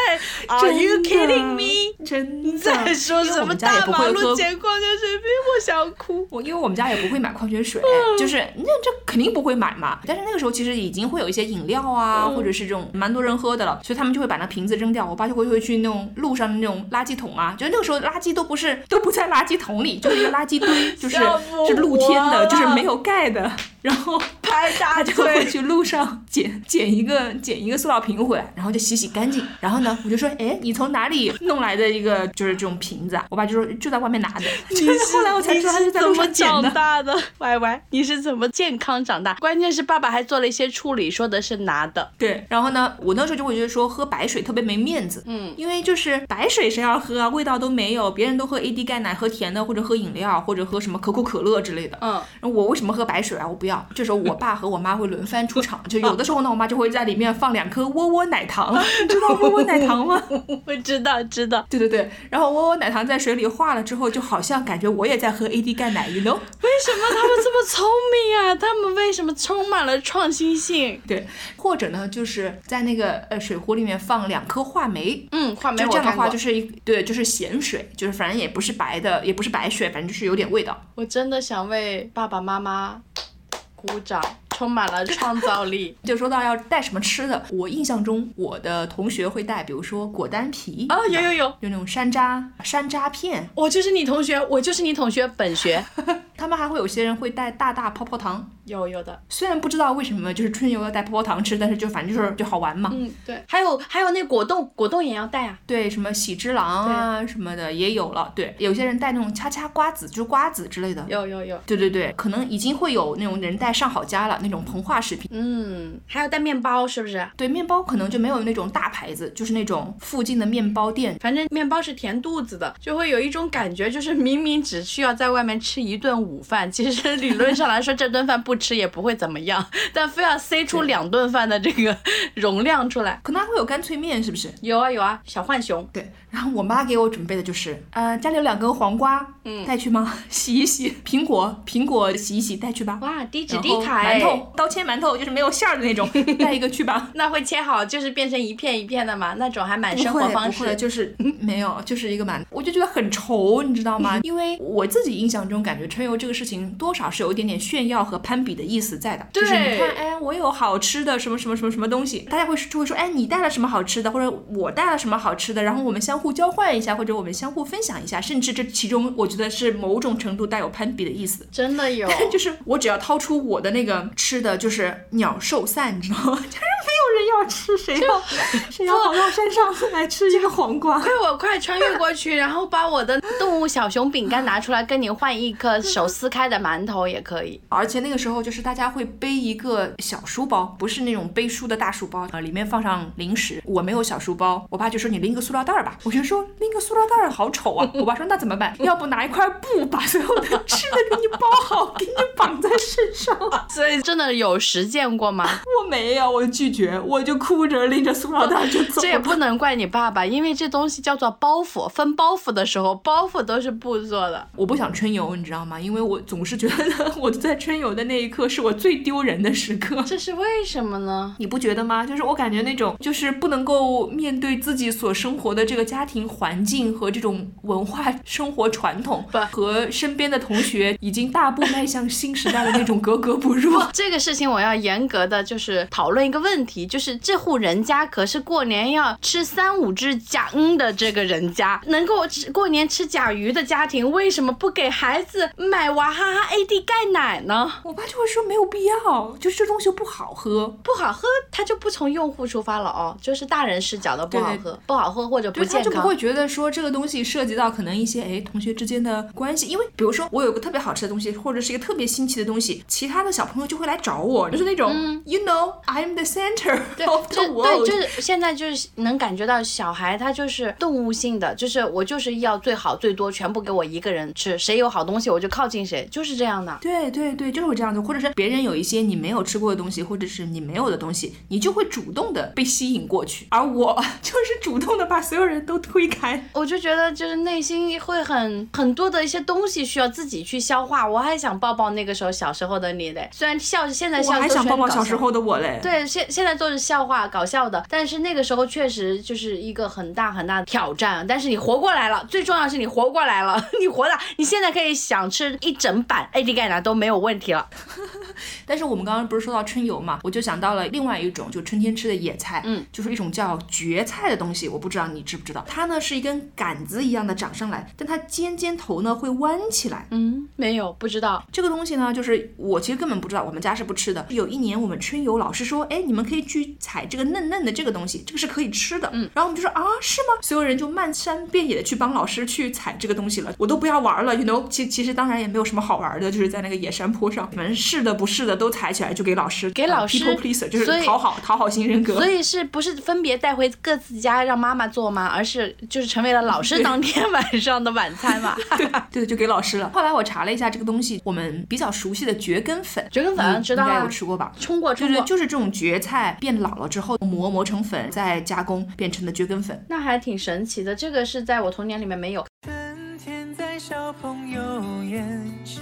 Are you kidding me？真在说什么？大马路。捡矿泉水瓶，我想哭。我因为我们家也不会买矿泉水，就是那这肯定不会买嘛。但是那个时候其实已经会有一些饮料啊，或者是这种蛮多人喝的了，所以他们就会把那瓶子扔掉。我爸就会会去那种路上的那种垃圾桶啊，就那个时候垃圾都不是 都不在垃圾桶里，就是一个垃圾堆，就是是露天的，就是没有盖的。然后拍大他就会去路上捡捡一个捡一个塑料瓶回来，然后就洗洗干净。然后呢，我就说，哎，你从哪里弄来的一个就是这种瓶子啊？我爸就说就在外面拿的。就 是后来我才知道他是在路上捡你是怎么的长。大的歪歪，你是怎么健康长大？关键是爸爸还做了一些处理，说的是拿的。对，然后呢，我那时候就会觉得说喝白水特别没面子，嗯，因为就是白水谁要喝啊，味道都没有，别人都喝 AD 钙奶，喝甜的或者喝饮料或者喝什么可口可乐之类的，嗯，我为什么喝白水啊？我不要。这时候我爸和我妈会轮番出场，就有的时候呢，我妈就会在里面放两颗窝窝奶糖，知道窝窝奶糖吗？我知道，知道。对对对，然后窝窝奶糖在水里化了之后，就好像感觉我也在喝 AD 钙奶，you know？为什么他们这么聪明啊？他们为什么充满了创新性？对，或者呢，就是在那个呃水壶里面放两颗话梅，嗯，话梅就这样的话，就是一对，就是咸水，就是反正也不是白的，也不是白水，反正就是有点味道。我真的想为爸爸妈妈鼓掌，充满了创造力。就说到要带什么吃的，我印象中我的同学会带，比如说果丹皮哦，有有有，有那种山楂山楂片，我就是你同学，我就是你同学，本学 他们还会有些人会带大大泡泡糖。有有的。虽然不知道为什么就是春游要带泡泡糖吃，但是就反正就是就好玩嘛。嗯，对，还有还有那果冻，果冻也要带啊。对，什么喜之郎啊什么的也有了。对，有些人带那种掐掐瓜子，就是瓜子之类的。有有有，对对对，可能已经会有那种人带上好佳了，那种膨化食品。嗯，还要带面包，是不是？对，面包可能就没有那种大牌子，就是那种附近的面包店。反正面包是填肚子的，就会有一种感觉，就是明明只需要在外面吃一顿午饭，其实理论上来说这顿饭不吃也不会怎么样，但非要塞出两顿饭的这个 容量出来。可能还会有干脆面，是不是？有啊有啊，小浣熊，对，然后我妈给我准备的就是，呃，家里有两根黄瓜，嗯，带去吗？洗一洗，苹果，苹果洗一洗带去吧。哇，低脂低卡哎馒头，刀切馒头就是没有馅儿的那种，带一个去吧。那会切好，就是变成一片一片的嘛，那种还蛮生活方不会，式。就是 没有，就是一个馒，我就觉得很愁，你知道吗？因为我自己印象中感觉春游这个事情多少是有一点点炫耀和攀比的意思在的。就是你对看，哎，我有好吃的什么什么什么什么东西，大家会就会说，哎，你带了什么好吃的，或者我带了什么好吃的，然后我们相互交换一下，或者我们相互分享一下，甚至这其中我觉得是某种程度带有攀比的意思。真的有，就是我只要掏出我的那个吃的，就是鸟兽散，你知道吗？就是没有人要吃，谁要 谁要跑到山上来吃一个黄瓜？快我快穿越过去，然后把我的动物小熊饼干拿出来，跟你换一颗手撕开的馒头也可以。而且那个时候就是大家会背一个小书包，不是那种背书的大书包，呃，里面放上零食。我没有小书包，我爸就说你拎个塑料袋儿吧。我就说拎个塑料袋儿好丑啊。我爸说那怎么办？要不拿一块布把所有的吃的给你包好，给你绑在身上。所以真的有实践过吗？我没有，我拒绝，我就哭着拎着塑料袋就走这也。不能怪你爸爸，因为这东西叫做包袱，分包袱的时候，包袱都是布做的。我不想春游，你知道吗？因为我总是觉得我在春游的那一刻是我最丢人的时刻。这是为什么呢？你不觉得吗？就是我感觉那种，就是不能够面对自己所生活的这个家庭环境和这种文化生活传统，和身边的同学已经大步迈向新时代的那种格格不入。这个事情我要严格的就是讨论一个问题，就是是这户人家可是过年要吃三五只甲嗯的这个人家，能够吃过年吃甲鱼的家庭，为什么不给孩子买娃哈哈 AD 钙奶呢？我爸就会说没有必要，就是这东西不好喝。不好喝，他就不从用户出发了哦，就是大人视角的不好喝，不好喝或者不健康。就不会觉得说这个东西涉及到可能一些哎同学之间的关系，因为比如说我有个特别好吃的东西，或者是一个特别新奇的东西，其他的小朋友就会来找我，就是那种、嗯。You know I'm the center，of the world。对，就是现在就是能感觉到小孩他就是动物性的，就是我就是要最好最多，全部给我一个人吃，谁有好东西我就靠近谁，就是这样的。对对对，就是这样子，或者是别人有一些你没有吃过的东西，或者是你没有的东西，你就会主动的被吸引过去，而我 就是主动的把所有人都推开。我就觉得就是内心会很很多的一些东西需要自己去消化。我还想抱抱那个时候小时候的你嘞，虽然笑现在笑都还想抱抱小时候的我嘞。对，现现在都是笑话搞笑的，但是那个时候确实就是一个很大很大的挑战。但是你活过来了，最重要的是你活过来了，你活了，你现在可以想吃一整板 AD 钙奶都没有问题了。但是我们刚刚不是说到春游嘛，我就想到了另外一种，就春天吃的野菜，嗯，就是一种叫蕨菜的东西，我不知道你知不知道，它呢是一根杆子一样的长上来，但它尖尖头呢会弯起来。嗯，没有，不知道。这个东西呢，就是我其实根本不知道，我们家是不吃的。有一年我们春游，老师说，哎，你们可以去采这个嫩嫩的这个东西，这个是可以吃的。嗯，然后我们就说啊，是吗？所有人就漫山遍野的去帮老师去采这个东西了，我都不要玩了，you know。其其实当然也没有什么好玩的，就是在那个野山坡上，你们是的不是的都采起来就给老师，给老师 people pleaser，就是讨好讨好型人格。所以是不是分别带回各自家让妈妈做吗？而是就是成为了老师当天 晚上的晚餐嘛？对，就给老师了。后来我查了一下这个东西，我们比较熟悉的蕨根粉，蕨根粉应该知道啊有吃过吧？冲过对对，就是这种蕨菜变老了之后磨磨成粉，再加工变成的蕨根粉。那还挺神奇的。这个是在我童年里面没有。春天在小朋友眼睛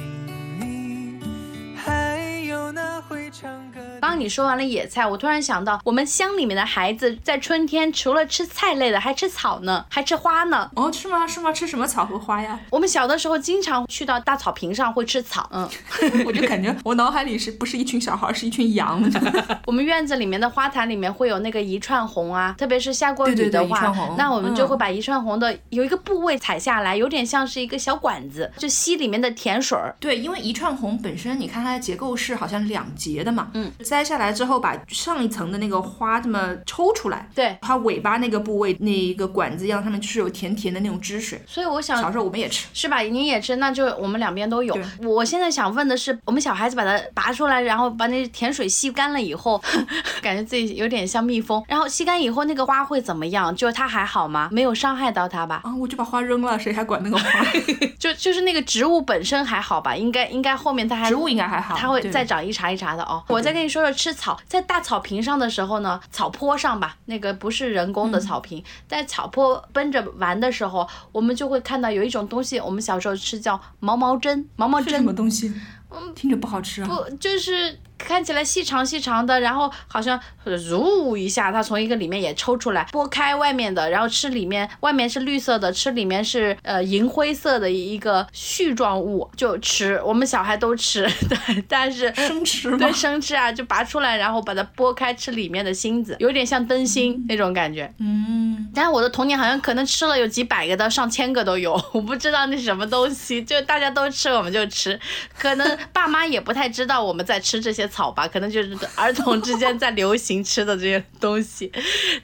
刚刚你说完了野菜，我突然想到，我们乡里面的孩子在春天除了吃菜类的，还吃草呢，还吃花呢。哦，是吗？是吗？吃什么草和花呀？我们小的时候经常去到大草坪上会吃草，嗯，我就感觉我脑海里是不是一群小孩，是一群羊？我们院子里面的花坛里面会有那个一串红啊，特别是下过雨的话，那我们就嗯会把一串红的有一个部位采下来，有点像是一个小管子，就吸里面的甜水儿。对，因为一串红本身，你看它的结构是好像两节的嘛，嗯，摘下来之后，把上一层的那个花这么抽出来，对，它尾巴那个部位那一个管子一样，上面就是有甜甜的那种汁水。所以我想小时候我们也吃，是吧？你也吃，那就我们两边都有。我现在想问的是，我们小孩子把它拔出来，然后把那甜水吸干了以后，感觉自己有点像蜜蜂。然后吸干以后，那个花会怎么样？就它还好吗？没有伤害到它吧？啊，我就把花扔了，谁还管那个花？就就是那个植物本身还好吧？应该应该后面它还植物应该还好，它会再长一茬一茬的哦。我再跟你说说吃草，在大草坪上的时候呢，草坡上吧，那个不是人工的草坪，在草坡奔着玩的时候，我们就会看到有一种东西，我们小时候吃叫毛毛针，毛毛针是什么东西？嗯听着不好吃啊。不就是看起来细长细长的，然后好像呃呜一下，它从一个里面也抽出来，剥开外面的，然后吃里面，外面是绿色的，吃里面是呃银灰色的一个絮状物，就吃，我们小孩都吃，对，但是生吃吗对？生吃啊，就拔出来，然后把它剥开吃里面的芯子，有点像灯芯那种感觉。嗯，但是我的童年好像可能吃了有几百个到上千个都有，我不知道那是什么东西，就大家都吃我们就吃，可能爸妈也不太知道我们在吃这些草吧，可能就是儿童之间在流行吃的这些东西，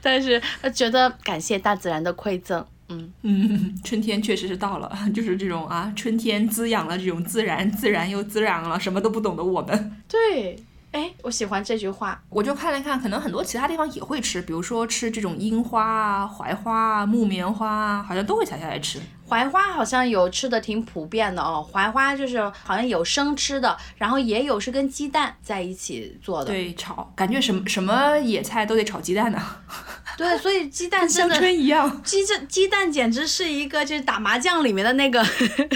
但是觉得感谢大自然的馈赠，嗯，嗯，春天确实是到了，就是这种啊，春天滋养了这种自然，自然又滋养了什么都不懂的我们。对，哎，我喜欢这句话，我就看了看，可能很多其他地方也会吃，比如说吃这种樱花啊、槐花啊、木棉花啊，好像都会采下来吃。槐花好像有吃的挺普遍的哦，槐花就是好像有生吃的，然后也有是跟鸡蛋在一起做的，对，炒，感觉什么什么野菜都得炒鸡蛋呢，对，所以鸡蛋跟香真的椿一样。鸡这鸡蛋简直是一个就是打麻将里面的那个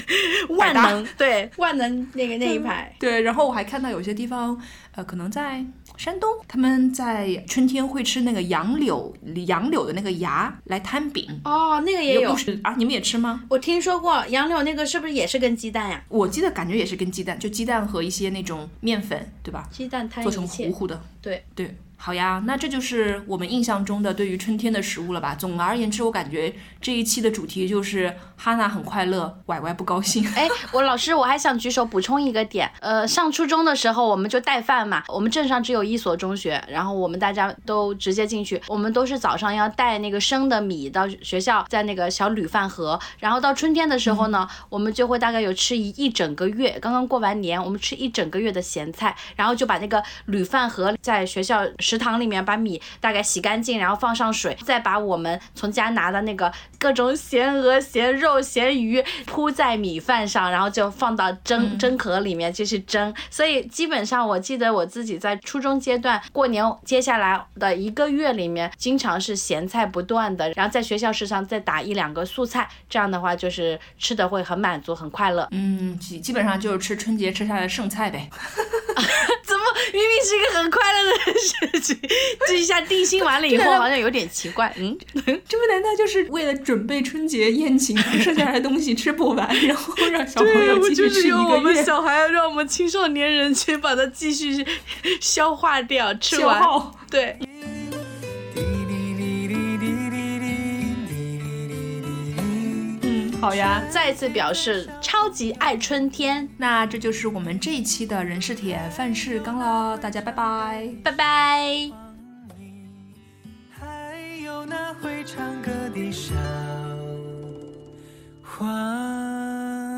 万能，对万能那个那一排。对，然后我还看到有些地方，呃，可能在山东，他们在春天会吃那个杨柳杨柳的那个芽来摊饼。哦，那个也有啊，你们也吃吗？我听说过杨柳那个是不是也是跟鸡蛋呀？我记得感觉也是跟鸡蛋，就鸡蛋和一些那种面粉，对吧？鸡蛋摊做成糊，糊的。对对，好呀，那这就是我们印象中的对于春天的食物了吧？总而言之，我感觉这一期的主题就是哈娜很快乐，歪歪不高兴。哎，我老师，我还想举手补充一个点。呃，上初中的时候我们就带饭嘛，我们镇上只有一所中学，然后我们大家都直接进去，我们都是早上要带那个生的米到学校，在那个小铝饭盒，然后到春天的时候呢，我们就会大概有吃一一整个月。刚刚过完年，我们吃一整个月的咸菜，然后就把那个铝饭盒在学校。食堂里面把米大概洗干净，然后放上水，再把我们从家拿的那个各种咸鹅、咸肉、咸鱼铺在米饭上，然后就放到蒸蒸壳里面继续蒸。所以基本上我记得我自己在初中阶段过年接下来的一个月里面，经常是咸菜不断的，然后在学校食堂再打一两个素菜，这样的话就是吃的会很满足、很快乐。嗯，基基本上就是吃春节吃下来的剩菜呗。怎么明明是一个很快乐的事？这一下定心丸了以后，好像有点奇怪。嗯，这不难道就是为了准备春节宴请剩下来的东西吃不完，然后让小朋友继续吃一个月？我们小孩要让我们青少年人去把它继续消化掉，吃完。对。好呀，再次表示超级爱春天。那这就是我们这一期的人事铁范世刚了，大家拜拜，拜拜。还有那会唱歌的小花。